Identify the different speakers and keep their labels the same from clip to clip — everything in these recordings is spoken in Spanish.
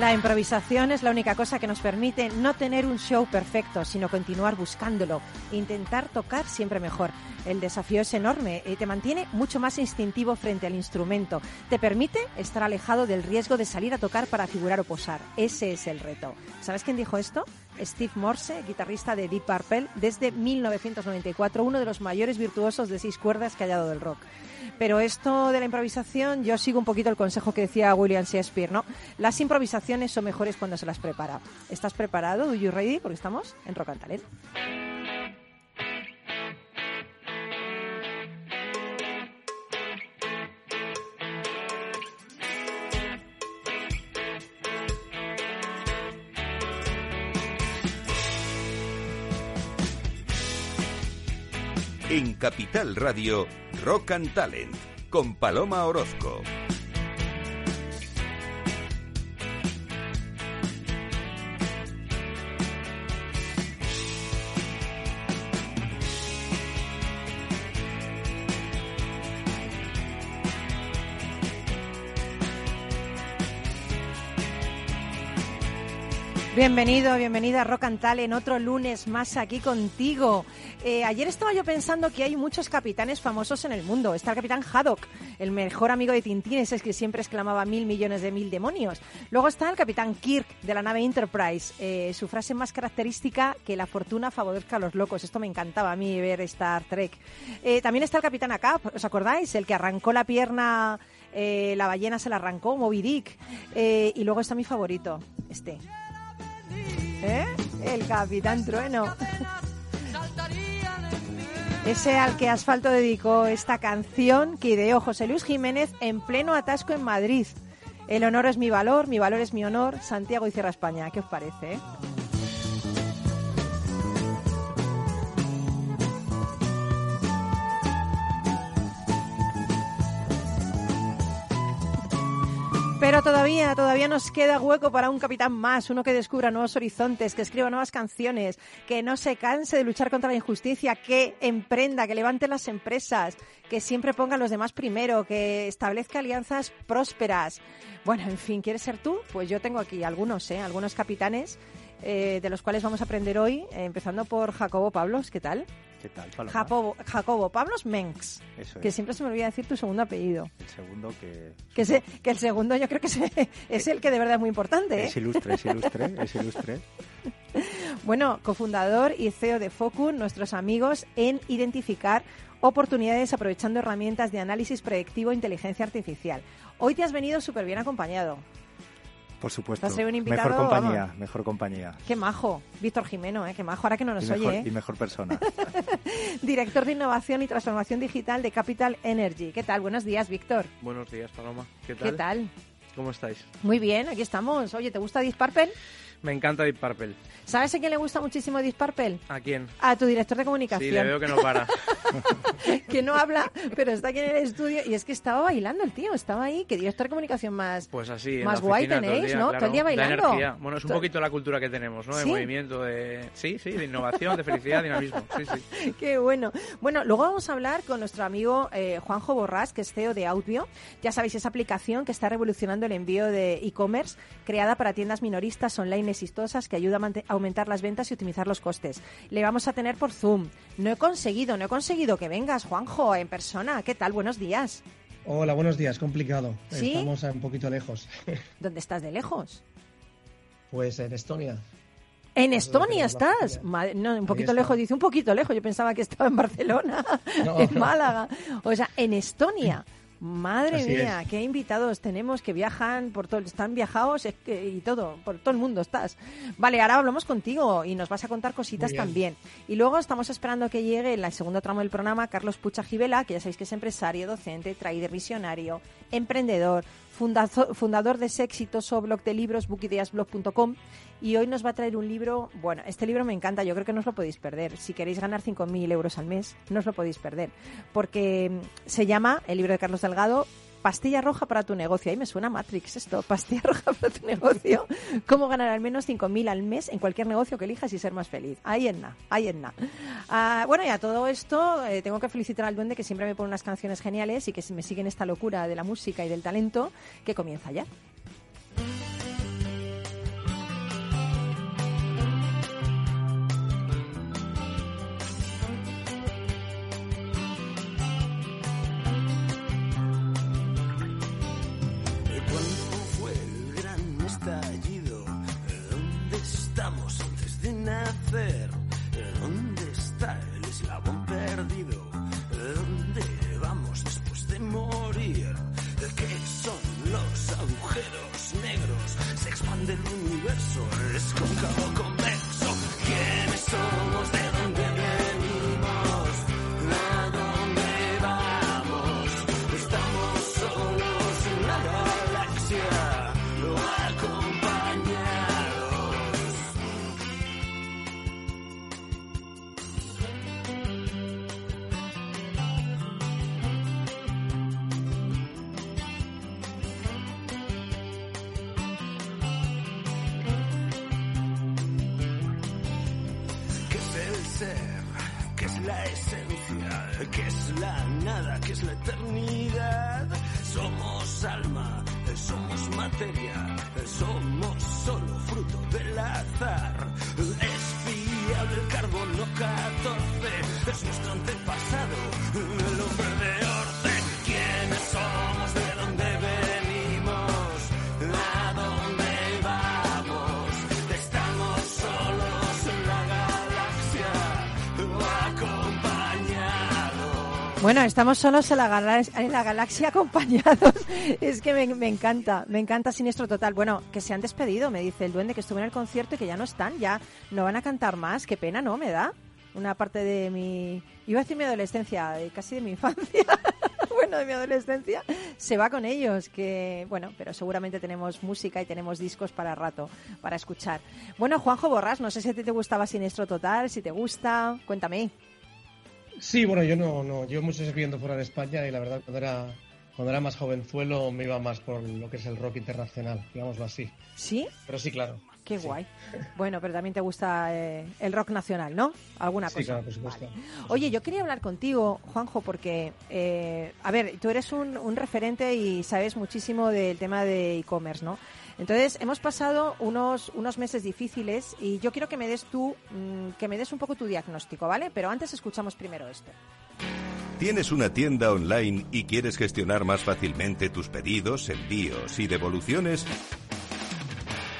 Speaker 1: La improvisación es la única cosa que nos permite no tener un show perfecto, sino continuar buscándolo, intentar tocar siempre mejor. El desafío es enorme y te mantiene mucho más instintivo frente al instrumento. Te permite estar alejado del riesgo de salir a tocar para figurar o posar. Ese es el reto. ¿Sabes quién dijo esto? Steve Morse, guitarrista de Deep Purple, desde 1994, uno de los mayores virtuosos de seis cuerdas que ha dado del rock. Pero esto de la improvisación, yo sigo un poquito el consejo que decía William Shakespeare, ¿no? Las improvisaciones son mejores cuando se las prepara. ¿Estás preparado? ¿Do you ready? Porque estamos en Rock and Talent.
Speaker 2: En Capital Radio, Rock and Talent, con Paloma Orozco.
Speaker 1: Bienvenido, bienvenida a Rock and Talent, otro lunes más aquí contigo. Eh, ayer estaba yo pensando que hay muchos capitanes famosos en el mundo. Está el capitán Haddock, el mejor amigo de Tintín, ese es que siempre exclamaba mil millones de mil demonios. Luego está el capitán Kirk de la nave Enterprise. Eh, su frase más característica, que la fortuna favorezca a los locos. Esto me encantaba a mí ver Star Trek. Eh, también está el capitán Acap, ¿os acordáis? El que arrancó la pierna... la ballena se la arrancó, Moby Dick. y luego está mi favorito, este. El Capitán Trueno. Ese al que Asfalto dedicó esta canción que ideó José Luis Jiménez en pleno atasco en Madrid. El honor es mi valor, mi valor es mi honor. Santiago y Cierra España. ¿Qué os parece? Todavía, todavía nos queda hueco para un capitán más, uno que descubra nuevos horizontes, que escriba nuevas canciones, que no se canse de luchar contra la injusticia, que emprenda, que levante las empresas, que siempre ponga a los demás primero, que establezca alianzas prósperas. Bueno, en fin, ¿quieres ser tú? Pues yo tengo aquí algunos, ¿eh? algunos capitanes eh, de los cuales vamos a aprender hoy, eh, empezando por Jacobo Pablos. ¿Qué tal?
Speaker 3: ¿Qué tal, Paloma?
Speaker 1: Jacobo, Jacobo Pablos.
Speaker 3: Eso
Speaker 1: Que siempre se me olvida decir tu segundo apellido.
Speaker 3: El segundo que...
Speaker 1: Que, se- que el segundo yo creo que se- es el que de verdad es muy importante. ¿eh?
Speaker 3: Es ilustre, es ilustre, es ilustre.
Speaker 1: Bueno, cofundador y CEO de Focus, nuestros amigos en identificar oportunidades aprovechando herramientas de análisis predictivo e inteligencia artificial. Hoy te has venido súper bien acompañado.
Speaker 3: Por supuesto.
Speaker 1: Vas a ser un invitado,
Speaker 3: mejor compañía,
Speaker 1: vamos.
Speaker 3: mejor compañía.
Speaker 1: Qué majo, Víctor Jimeno, ¿eh? qué majo, ahora que no nos
Speaker 3: y, mejor,
Speaker 1: oye.
Speaker 3: y
Speaker 1: ¿eh?
Speaker 3: mejor persona.
Speaker 1: Director de Innovación y Transformación Digital de Capital Energy. ¿Qué tal? Buenos días, Víctor.
Speaker 4: Buenos días, Paloma. ¿Qué tal?
Speaker 1: ¿Qué tal?
Speaker 4: ¿Cómo estáis?
Speaker 1: Muy bien, aquí estamos. Oye, ¿te gusta Purple?
Speaker 4: Me encanta Deep Purple.
Speaker 1: ¿Sabes a quién le gusta muchísimo Deep Purple?
Speaker 4: ¿A quién?
Speaker 1: A tu director de
Speaker 4: Sí,
Speaker 1: comunicación.
Speaker 4: le veo que no para.
Speaker 1: que no habla, pero está aquí en el estudio y es que estaba bailando el tío, estaba ahí, que director de comunicación más.
Speaker 4: Pues así,
Speaker 1: Más guay tenéis,
Speaker 4: día,
Speaker 1: ¿no?
Speaker 4: claro.
Speaker 1: Todo el día bailando.
Speaker 4: Bueno, es un
Speaker 1: To-
Speaker 4: poquito la cultura que tenemos, ¿no? De
Speaker 1: ¿Sí?
Speaker 4: movimiento, de... Sí, sí, de innovación, de felicidad, dinamismo. Sí, sí.
Speaker 1: Qué bueno. Bueno, luego vamos a hablar con nuestro amigo eh, Juanjo Borrás, que es CEO de Outbio. Ya sabéis, esa aplicación que está revolucionando el envío de e-commerce, creada para tiendas minoristas online exitosas que ayuda a aumentar las ventas y optimizar los costes. Le vamos a tener por Zoom. No he conseguido, no he conseguido que vengas, Juanjo, en persona. ¿Qué tal? Buenos días.
Speaker 5: Hola, buenos días. Complicado.
Speaker 1: ¿Sí?
Speaker 5: Estamos un poquito lejos.
Speaker 1: ¿Dónde estás de lejos?
Speaker 5: Pues en Estonia.
Speaker 1: En Estonia estás. Madre- no, un poquito lejos, dice un poquito lejos. Yo pensaba que estaba en Barcelona,
Speaker 5: No,
Speaker 1: en. Málaga. O sea, en Estonia. Madre
Speaker 5: Así
Speaker 1: mía,
Speaker 5: es.
Speaker 1: qué invitados tenemos que viajan por todo, están viajados es que- y todo, por todo el mundo estás. Vale, ahora hablamos contigo y nos vas a contar cositas también. Y luego estamos esperando que llegue en el segundo tramo del programa Carlos Pucha Gibela, que ya sabéis que es empresario, docente, trader visionario, emprendedor, fundazo- fundador de ese exitoso blog de libros, bookideasblog.com. Y hoy nos va a traer un libro, bueno, este libro me encanta, yo creo que no os lo podéis perder. Si queréis ganar 5.000 euros al mes, no os lo podéis perder. Porque mm, se llama, el libro de Carlos Delgado, Pastilla roja para tu negocio. Ahí me suena Matrix esto, pastilla roja para tu negocio. Cómo ganar al menos 5.000 al mes en cualquier negocio que elijas y ser más feliz. Ahí en nada, ahí en nada. Ah, bueno, y a todo esto eh, tengo que felicitar al duende que siempre me pone unas canciones geniales y que me sigue en esta locura de la música y del talento que comienza ya. Bueno, estamos solos en la, gala- en la galaxia acompañados. Es que me, encanta, me encanta Siniestro Total. Bueno, que se han despedido, me dice el duende que estuvo en el concierto y que ya no están, ya no van a cantar más. Qué pena, ¿no? Me da una parte de mi... Iba a decir mi adolescencia, casi de mi infancia. bueno, de mi adolescencia. Se va con ellos, que bueno, pero seguramente tenemos música y tenemos discos para rato, para escuchar. Bueno, Juanjo Borras, no sé si a ti te gustaba Siniestro Total, si te gusta, cuéntame.
Speaker 5: Sí, bueno, yo no, no, llevo muchos años viviendo fuera de España y la verdad cuando era, cuando era más jovenzuelo me iba más por lo que es el rock internacional, digámoslo así.
Speaker 1: ¿Sí?
Speaker 5: Pero sí, claro.
Speaker 1: Qué
Speaker 5: Sí.
Speaker 1: guay. Bueno, pero también te gusta eh, el rock nacional, ¿no? Alguna
Speaker 5: Sí,
Speaker 1: cosa.
Speaker 5: claro, por supuesto.
Speaker 1: Vale. Oye, yo quería hablar contigo, Juanjo, porque, eh, a ver, tú eres un, un referente y sabes muchísimo del tema de e-commerce, ¿no? Entonces, hemos pasado unos, unos meses difíciles y yo quiero que me des tú, mm, que me des un poco tu diagnóstico, ¿vale? Pero antes escuchamos primero esto.
Speaker 2: ¿Tienes una tienda online y quieres gestionar más fácilmente tus pedidos, envíos y devoluciones?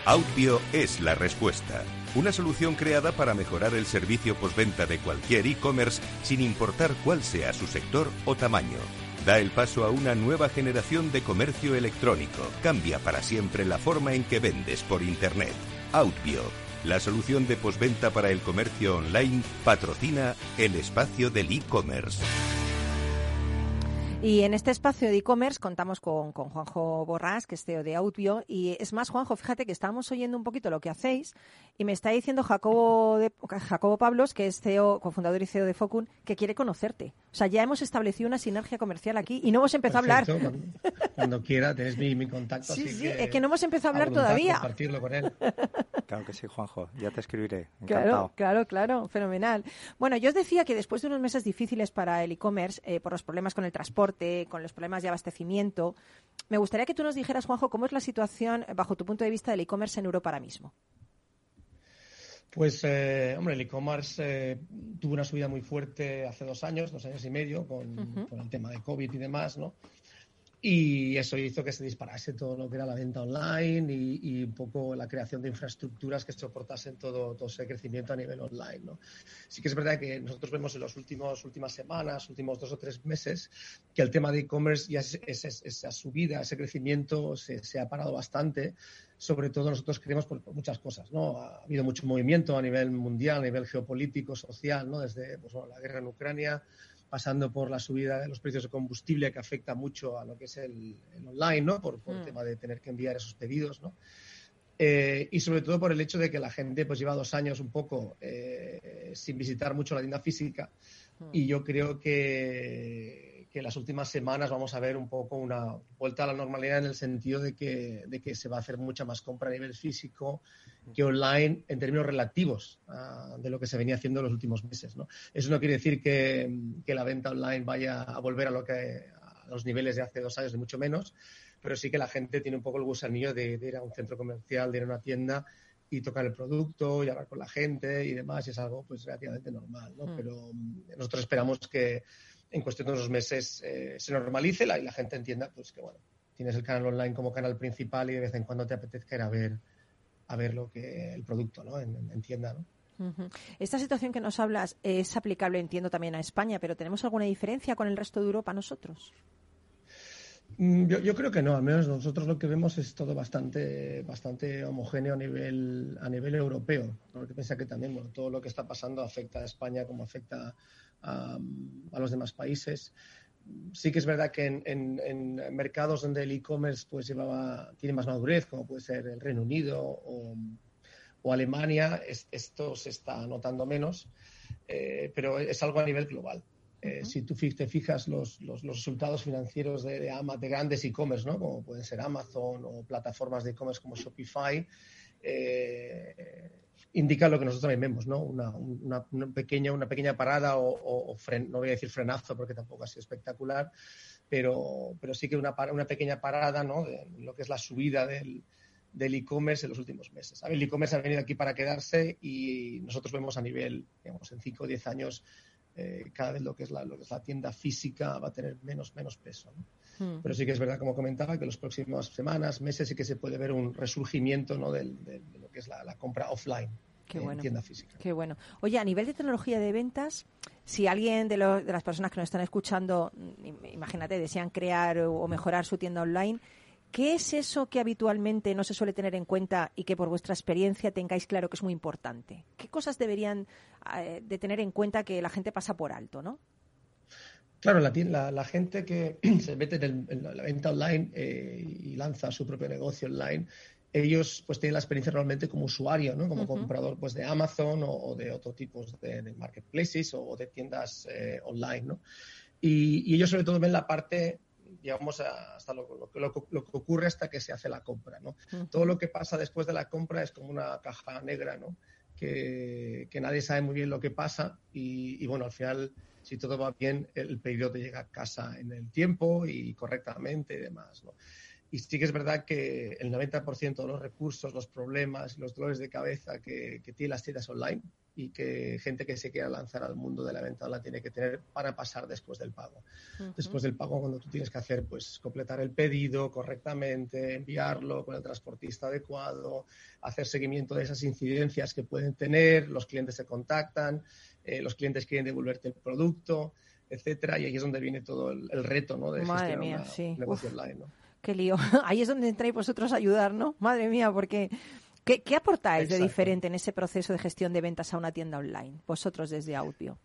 Speaker 2: Outbio es la respuesta. Una solución creada para mejorar el servicio postventa de cualquier e-commerce sin importar cuál sea su sector o tamaño. Da el paso a una nueva generación de comercio electrónico. Cambia para siempre la forma en que vendes por Internet. Outbio, la solución de postventa para el comercio online, patrocina el espacio del e-commerce.
Speaker 1: Y en este espacio de e-commerce contamos con, con Juanjo Borrás, que es CEO de Outbio. Y es más, Juanjo, fíjate que estábamos oyendo un poquito lo que hacéis y me está diciendo Jacobo, de, Jacobo Pablos, que es CEO, cofundador y CEO de Focun, que quiere conocerte. O sea, ya hemos establecido una sinergia comercial aquí y no hemos empezado
Speaker 5: Perfecto,
Speaker 1: a hablar.
Speaker 5: Cuando, cuando quiera, tenés mi, mi contacto.
Speaker 1: Sí,
Speaker 5: así
Speaker 1: sí,
Speaker 5: que
Speaker 1: es que no hemos empezado a hablar
Speaker 5: voluntad
Speaker 1: todavía.
Speaker 5: Compartirlo con él.
Speaker 3: Claro que sí, Juanjo. Ya te escribiré.
Speaker 1: Claro,
Speaker 3: Encantado.
Speaker 1: claro, claro, fenomenal. Bueno, yo os decía que después de unos meses difíciles para el e-commerce, eh, por los problemas con el transporte, con los problemas de abastecimiento, me gustaría que tú nos dijeras, Juanjo, cómo es la situación, eh, bajo tu punto de vista, del e-commerce en Europa ahora mismo.
Speaker 5: Pues, eh, hombre, el e-commerce eh, tuvo una subida muy fuerte hace dos años, dos años y medio, con el tema de COVID y demás, ¿no? Y eso hizo que se disparase todo lo que era la venta online y, y un poco la creación de infraestructuras que soportasen todo, todo ese crecimiento a nivel online, ¿no? Sí que es verdad que nosotros vemos en las últimas semanas, últimos dos o tres meses, que el tema de e-commerce ya es- es- es- esa subida, ese crecimiento se, se ha parado bastante. Sobre todo nosotros creemos por, por muchas cosas, ¿no? Ha habido mucho movimiento a nivel mundial, a nivel geopolítico, social, ¿no? Desde pues, bueno, la guerra en Ucrania, pasando por la subida de los precios de combustible que afecta mucho a lo que es el, el online, ¿no? Por, por el
Speaker 1: Mm.
Speaker 5: tema de tener que enviar esos pedidos, ¿no? Eh, y sobre todo por el hecho de que la gente pues lleva dos años un poco eh, sin visitar mucho la tienda física y yo creo que, que las últimas semanas vamos a ver un poco una vuelta a la normalidad en el sentido de que, de que se va a hacer mucha más compra a nivel físico que online en términos relativos ah, de lo que se venía haciendo en los últimos meses. ¿no? Eso no quiere decir que, que la venta online vaya a volver a, lo que, a los niveles de hace dos años, ni mucho menos, pero sí que la gente tiene un poco el gusanillo de, de ir a un centro comercial, de ir a una tienda y tocar el producto y hablar con la gente y demás, y es algo pues relativamente normal, ¿no?
Speaker 1: Mm.
Speaker 5: Pero mm, nosotros esperamos que en cuestión de unos meses eh, se normalice la, y la gente entienda pues que bueno, tienes el canal online como canal principal y de vez en cuando te apetezca ir a ver a ver lo que el producto, ¿no? En, en- en tienda, ¿no?
Speaker 1: Esta situación que nos hablas es aplicable, entiendo, también a España, pero ¿tenemos alguna diferencia con el resto de Europa nosotros?
Speaker 5: Mm, Yo, yo creo que no, al menos nosotros lo que vemos es todo bastante, bastante homogéneo a nivel, a nivel europeo. Porque piensa que también bueno, todo lo que está pasando afecta a España como afecta a, a los demás países. Sí que es verdad que en, en- en mercados donde el e-commerce pues llevaba, tiene más madurez, como puede ser el Reino Unido o, o Alemania, es- esto se está notando menos, eh, pero es algo a nivel global. Eh,
Speaker 1: Ujú.
Speaker 5: Si tú te fijas los, los- los resultados financieros de, de, Ama- de grandes e-commerce, ¿no? como pueden ser Amazon o plataformas de e-commerce como Shopify, eh, indica lo que nosotros también vemos, ¿no? Una, pequeña, una pequeña parada o, fren- no voy a decir frenazo porque tampoco ha sido espectacular, pero, pero sí que una, una pequeña parada ¿no? de lo que es la subida del, del e-commerce en los últimos meses. El e-commerce ha venido aquí para quedarse y nosotros vemos a nivel, digamos, en 5 o 10 años, eh, cada vez lo que, es la, lo que es la tienda física va a tener menos, menos peso. ¿no?
Speaker 1: Mm.
Speaker 5: Pero sí que es verdad, como comentaba, que en las próximas semanas, meses, sí que se puede ver un resurgimiento ¿no? de, de lo que es la, la compra offline
Speaker 1: Qué
Speaker 5: en
Speaker 1: bueno.
Speaker 5: tienda física.
Speaker 1: Qué bueno. Oye, a nivel de tecnología de ventas, si alguien de, los- de las personas que nos están escuchando, im- imagínate, desean crear o, o mejorar su tienda online, ¿qué es eso que habitualmente no se suele tener en cuenta y que por vuestra experiencia tengáis claro que es muy importante? ¿Qué cosas deberían eh, de tener en cuenta que la gente pasa por alto, no?
Speaker 5: Claro, la, la- la gente que se mete en, el- en la, venta online eh, y lanza su propio negocio online, ellos pues tienen la experiencia realmente como usuario, ¿no? Como comprador pues de Amazon o, o de otro tipos de, de marketplaces o, de tiendas eh, online, ¿no? Y, y ellos sobre todo ven la parte, digamos, hasta lo, lo que- lo que- lo que ocurre hasta que se hace la compra, ¿no? todo lo que pasa después de la compra es como una caja negra, ¿no? Que, que nadie sabe muy bien lo que pasa y, y, bueno, al final, si todo va bien, el pedido te llega a casa en el tiempo y correctamente y demás, ¿no? Y sí que es verdad que el 90% de los recursos, los problemas, los dolores de cabeza que, que tienen las tiendas online y que gente que se quiera lanzar al mundo de la venta la tiene que tener para pasar después del pago después del pago cuando tú tienes que hacer pues completar el pedido correctamente, enviarlo con el transportista adecuado, hacer seguimiento de esas incidencias que pueden tener, los clientes se contactan, eh, los clientes quieren devolverte el producto, etcétera, y ahí es donde viene todo el, el reto ¿no? de
Speaker 1: Madre
Speaker 5: gestionar
Speaker 1: mía,
Speaker 5: una-
Speaker 1: sí.
Speaker 5: un negocio
Speaker 1: Uf.
Speaker 5: online. ¿no?
Speaker 1: Qué lío. Ahí es donde entráis vosotros a ayudar, ¿no? Madre mía, porque ¿qué, qué aportáis de diferente en ese proceso de gestión de ventas a una tienda online? Vosotros desde Outbio.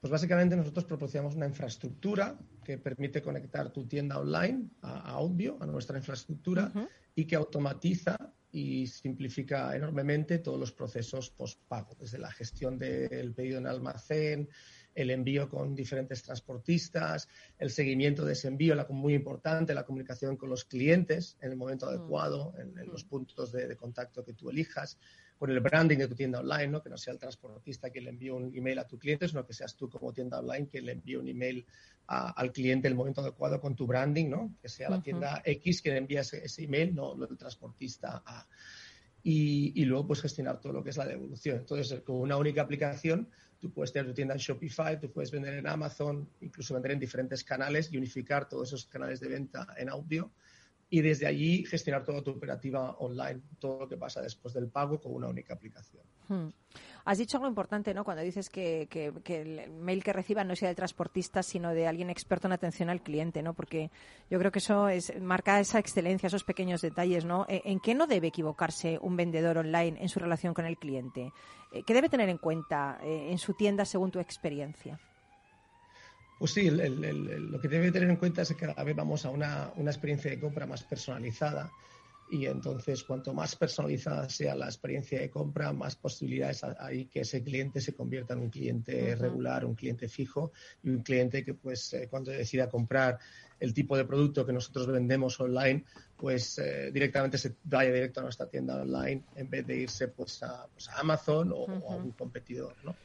Speaker 5: Pues básicamente nosotros proporcionamos una infraestructura que permite conectar tu tienda online a, Audio, a nuestra infraestructura, y que automatiza y simplifica enormemente todos los procesos post-pago, desde la gestión del pedido en almacén, el envío con diferentes transportistas, el seguimiento de ese envío, la, muy importante, la comunicación con los clientes en el momento mm. adecuado, en, los mm. puntos de, contacto que tú elijas, con el branding de tu tienda online, ¿no? que no sea el transportista quien le envíe un email a tu cliente, sino que seas tú como tienda online quien le envíe un email al cliente en el momento adecuado con tu branding, ¿no? que sea la tienda X quien envía ese, ese email, no, el transportista A. Y, y, luego pues gestionar todo lo que es la devolución. Entonces, con una única aplicación Tú puedes tener tu tienda en Shopify, tú puedes vender en Amazon, incluso vender en diferentes canales y unificar todos esos canales de venta en audio y desde allí gestionar toda tu operativa online, todo lo que pasa después del pago con una única aplicación. Hmm.
Speaker 1: Has dicho algo importante, ¿no? Cuando dices que, el mail que reciba no sea del transportista, sino de alguien experto en atención al cliente, ¿no? Porque yo creo que eso es, marca esa excelencia, esos pequeños detalles, ¿no? ¿E, ¿En qué no debe equivocarse un vendedor online en su relación con el cliente? Eh, ¿Qué debe tener en cuenta eh, en su tienda según tu experiencia?
Speaker 5: Pues sí, lo que debe tener en cuenta es que cada vez vamos a una, una experiencia de compra más personalizada y entonces cuanto más personalizada sea la experiencia de compra, más posibilidades hay que ese cliente se convierta en un cliente regular, un cliente fijo y un cliente que pues eh, cuando decida comprar el tipo de producto que nosotros vendemos online, pues eh, directamente se vaya directo a nuestra tienda online en vez de irse pues a, pues, Amazon o, o, a un competidor, ¿no?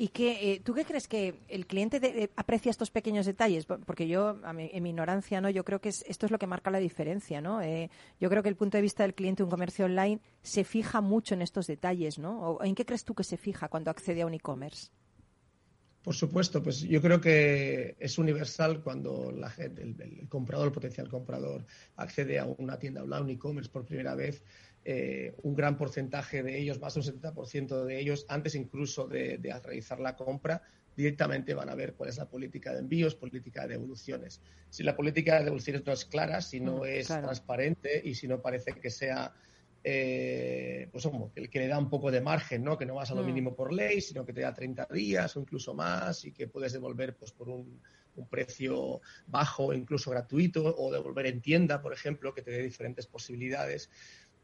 Speaker 1: ¿Y que, eh, tú qué crees que el cliente aprecia estos pequeños detalles? Porque yo, en mi ignorancia, no, yo creo que esto es lo que marca la diferencia, ¿no? Eh, yo creo que el punto de vista del cliente de un comercio online se fija mucho en estos detalles, ¿no? ¿En qué crees tú que se fija cuando accede a un e-commerce?
Speaker 5: Por supuesto, pues yo creo que es universal cuando la el comprador, el potencial comprador, accede a una tienda online, un e-commerce por primera vez eh, un gran porcentaje de ellos, más de un 70% de ellos, antes incluso de, realizar la compra, directamente van a ver cuál es la política de envíos, política de devoluciones. Si la política de devoluciones no es clara, si no mm, es transparente y si no parece que sea eh, pues como que, le da un poco de margen, ¿no? Que no vas a lo mm. mínimo por ley, sino que te da 30 días o incluso más y que puedes devolver pues por un, un precio bajo, incluso gratuito, o devolver en tienda, por ejemplo, que te dé diferentes posibilidades.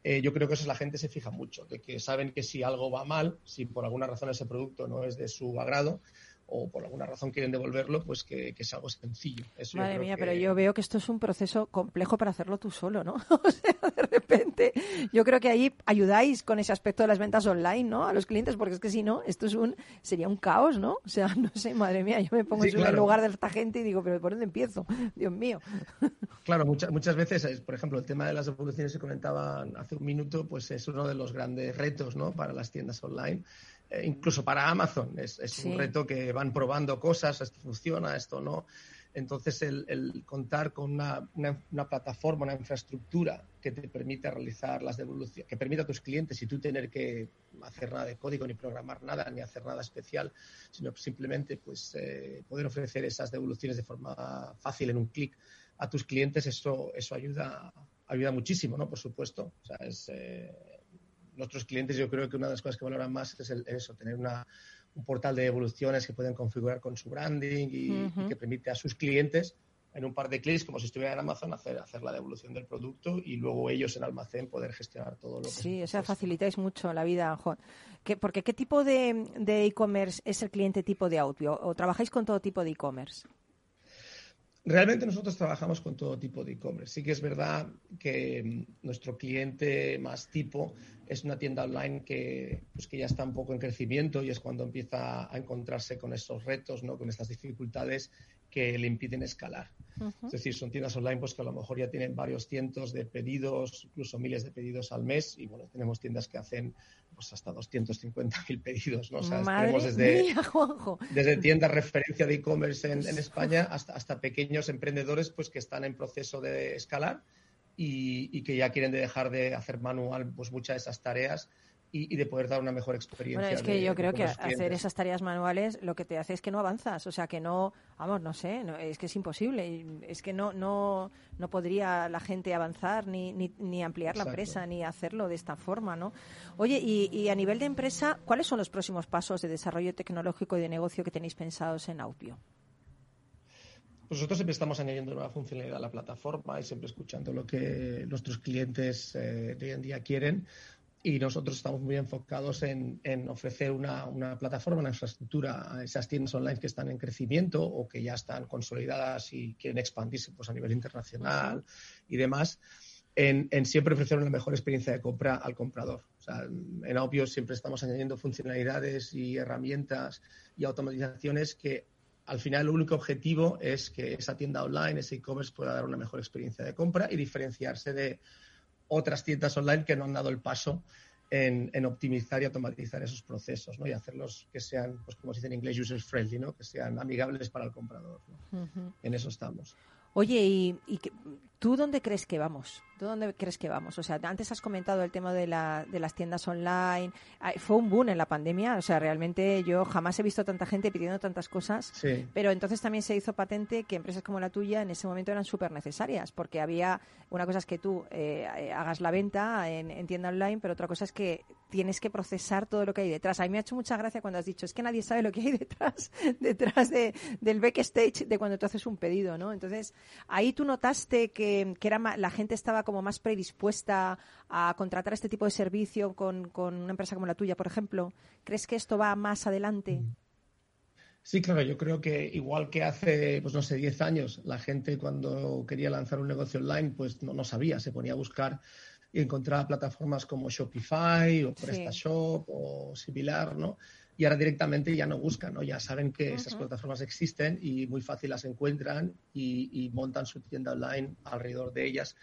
Speaker 5: Eh, yo creo que eso la gente se fija mucho, de que saben que si algo va mal, si por alguna razón ese producto no es de su agrado, o por alguna razón quieren devolverlo, pues que, que es algo sencillo.
Speaker 1: Madre mía, pero yo veo que esto es un proceso complejo para hacerlo tú solo, ¿no? o sea, de repente, yo creo que ahí ayudáis con ese aspecto de las ventas online, ¿no? A los clientes, porque es que si no, esto es un, sería un caos, ¿no? O sea, no sé, madre mía, yo me pongo en el lugar de esta gente y digo, pero ¿por dónde empiezo? Dios mío.
Speaker 5: claro, muchas, muchas veces, por ejemplo, el tema de las devoluciones que comentaban hace un minuto, pues es uno de los grandes retos, ¿no? Para las tiendas online eh, incluso para Amazon. Es, un reto que van probando cosas, esto funciona, esto no. Entonces, el, contar con una, plataforma, una infraestructura que te permita realizar las devoluciones, que permita a tus clientes, y tú tener que hacer nada de código, ni programar nada, ni hacer nada especial, sino simplemente pues, eh, poder ofrecer esas devoluciones de forma fácil en un clic a tus clientes, eso, eso ayuda, ayuda muchísimo, ¿no? Por supuesto. O sea, es, eh, nuestros clientes yo creo que una de las cosas que valoran más es eso, tener un portal de evoluciones que pueden configurar con su branding y, que permite a sus clientes en un par de clics, como si estuvieran en Amazon, hacer, hacer la devolución del producto y luego ellos en almacén poder gestionar todo lo que
Speaker 1: Sí, o sea, facilitáis mucho la vida, Juan. porque ¿qué tipo de e-commerce es el cliente tipo de audio? ¿O trabajáis con todo tipo de e-commerce?
Speaker 5: Realmente nosotros trabajamos con todo tipo de e-commerce. Sí que es verdad que mm, nuestro cliente más tipo es una tienda online que, pues que ya está un poco en crecimiento y es cuando empieza a encontrarse con esos retos, ¿no? con estas dificultades que le impiden escalar. Es decir, son tiendas online pues, que a lo mejor ya tienen varios cientos de pedidos, incluso miles de pedidos al mes. Y bueno, tenemos tiendas que hacen pues, hasta 250.000 pedidos. ¿no? O sea, tenemos desde, desde tiendas referencia de e-commerce en, en, España hasta, hasta pequeños emprendedores pues, que están en proceso de escalar y, y, que ya quieren dejar de hacer manual pues, muchas de esas tareas y, de poder dar una mejor experiencia.
Speaker 1: Bueno, es que
Speaker 5: de-
Speaker 1: yo creo que hacer esas tareas manuales lo que te hace es que no avanzas, o sea, que no, vamos, no sé, no- es que es imposible, es que no no no podría la gente avanzar ni, ni, ni ampliar la empresa ni hacerlo de esta forma, ¿no? Oye, y, y a nivel de empresa, ¿cuáles son los próximos pasos de desarrollo tecnológico y de negocio que tenéis pensados en Aupio?
Speaker 5: Pues nosotros siempre estamos añadiendo nueva funcionalidad a la plataforma y siempre escuchando lo que nuestros clientes eh, de hoy en día quieren. Y nosotros estamos muy enfocados en, en ofrecer una, una plataforma, una infraestructura a esas tiendas online que están en crecimiento o que ya están consolidadas y quieren expandirse pues, a nivel internacional y demás, en, en siempre ofrecer una mejor experiencia de compra al comprador. O sea, en Aupio siempre estamos añadiendo funcionalidades y herramientas y automatizaciones que al final el único objetivo es que esa tienda online, ese e-commerce pueda dar una mejor experiencia de compra y diferenciarse de otras tiendas online que no han dado el paso en, en optimizar y automatizar esos procesos, ¿no? Y hacerlos que sean, pues como se dice en inglés, user friendly, ¿no? Que sean amigables para el comprador. ¿no? En eso estamos.
Speaker 1: Oye, ¿y, y tú dónde crees que vamos? ¿Tú dónde crees que vamos? O sea, antes has comentado el tema de, la, de las tiendas online. Fue un boom en la pandemia. O sea, realmente yo jamás he visto tanta gente pidiendo tantas cosas.
Speaker 5: Sí.
Speaker 1: Pero entonces también se hizo patente que empresas como la tuya en ese momento eran súper necesarias, porque había, una cosa es que tú eh, hagas la venta en, en tienda online, pero otra cosa es que tienes que procesar todo lo que hay detrás. A mí me ha hecho mucha gracia cuando has dicho, es que nadie sabe lo que hay detrás, detrás de, del backstage de cuando tú haces un pedido, ¿no? Entonces, ahí tú notaste que, que era la gente estaba como más predispuesta a contratar este tipo de servicio con, con una empresa como la tuya, por ejemplo. ¿Crees que esto va más adelante?
Speaker 5: Sí, claro, yo creo que igual que hace, pues no sé, 10 años, la gente cuando quería lanzar un negocio online, pues no, no sabía, se ponía a buscar y encontraba plataformas como Shopify o
Speaker 1: Sí.
Speaker 5: PrestaShop o similar, ¿no? Y ahora directamente ya no buscan, ¿no? Ya saben que esas
Speaker 1: Ujú.
Speaker 5: plataformas existen y muy fácil las encuentran y, y montan su tienda online alrededor de ellas.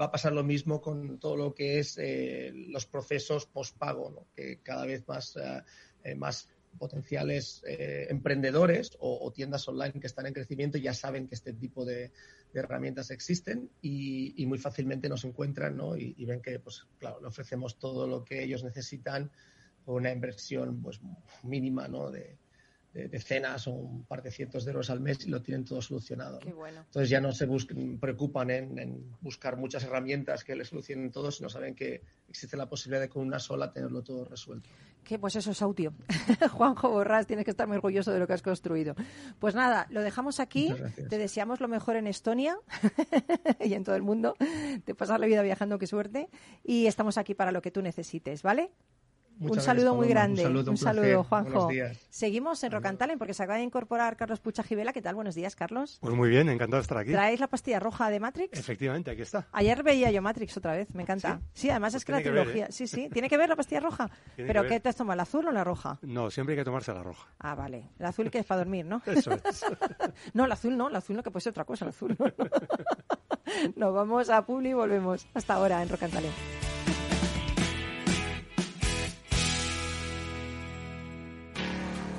Speaker 5: Va a pasar lo mismo con todo lo que es eh, los procesos post-pago, ¿no? Que cada vez más, eh, eh, más potenciales eh, emprendedores o, tiendas online que están en crecimiento ya saben que este tipo de, herramientas existen y, muy fácilmente nos encuentran ¿no? y, y ven que pues claro le ofrecemos todo lo que ellos necesitan por una inversión pues mínima ¿no? de, de decenas o un par de cientos de euros al mes y lo tienen todo solucionado. ¿no?
Speaker 1: Qué bueno.
Speaker 5: Entonces ya no se preocupan en, en buscar muchas herramientas que les solucionen todo, sino saben que existe la posibilidad de con una sola tenerlo todo resuelto.
Speaker 1: Que pues eso es audio. Juanjo Borrás, tienes que estar muy orgulloso de lo que has construido. Pues nada, lo dejamos aquí. Te deseamos lo mejor en Estonia y en todo el mundo. Te pasas la vida viajando, qué suerte. Y estamos aquí para lo que tú necesites, ¿vale? Un saludo
Speaker 5: gracias,
Speaker 1: muy grande.
Speaker 5: Un saludo, un
Speaker 1: saludo,
Speaker 5: placer.
Speaker 1: Juanjo.
Speaker 5: Buenos días.
Speaker 1: Seguimos en Rocantalen porque se acaba de incorporar Carlos Pucha Gibela. ¿Qué tal? Buenos días, Carlos.
Speaker 6: Pues muy bien, encantado de estar aquí.
Speaker 1: ¿Traéis la pastilla roja de Matrix?
Speaker 6: Efectivamente, aquí está.
Speaker 1: Ayer veía yo Matrix otra vez, me encanta. Sí, además
Speaker 6: Pues
Speaker 1: es que la
Speaker 6: tiene que ver,
Speaker 1: trilogía.
Speaker 6: ¿eh?
Speaker 1: Sí, sí, tiene que ver la pastilla roja.
Speaker 6: Tiene
Speaker 1: ¿Pero
Speaker 6: que
Speaker 1: qué te has tomado, la azul o la roja?
Speaker 6: No, siempre hay que tomarse la roja.
Speaker 1: Ah, vale. El azul que es para dormir, ¿no?
Speaker 6: Eso es.
Speaker 1: No, el azul no, el azul no, que puede ser otra cosa, el azul no. no. Nos vamos a Publi y volvemos. Hasta ahora en Rocantalen.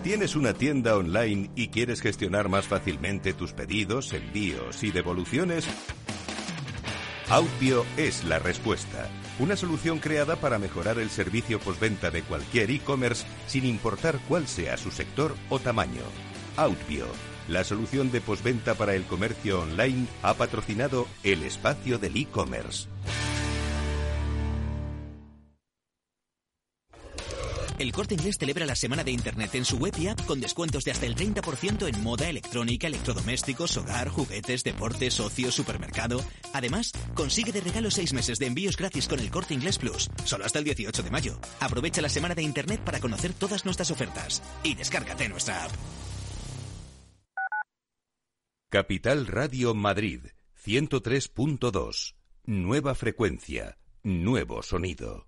Speaker 2: ¿Tienes una tienda online y quieres gestionar más fácilmente tus pedidos, envíos y devoluciones? Outpio es la respuesta. Una solución creada para mejorar el servicio postventa de cualquier e-commerce sin importar cuál sea su sector o tamaño. Outpio, la solución de postventa para el comercio online, ha patrocinado el espacio del e-commerce.
Speaker 7: El Corte Inglés celebra la semana de Internet en su web y app con descuentos de hasta el 30% en moda, electrónica, electrodomésticos, hogar, juguetes, deportes, ocio, supermercado. Además, consigue de regalo seis meses de envíos gratis con el Corte Inglés Plus, solo hasta el 18 de mayo. Aprovecha la semana de Internet para conocer todas nuestras ofertas y descárgate nuestra app.
Speaker 2: Capital Radio Madrid, 103.2. Nueva frecuencia, nuevo sonido.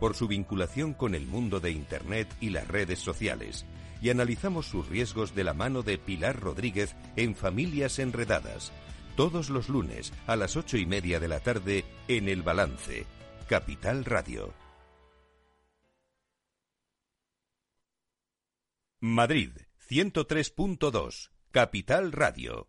Speaker 2: por su vinculación con el mundo de Internet y las redes sociales, y analizamos sus riesgos de la mano de Pilar Rodríguez en Familias Enredadas, todos los lunes a las ocho y media de la tarde en el balance, Capital Radio. Madrid, 103.2, Capital Radio.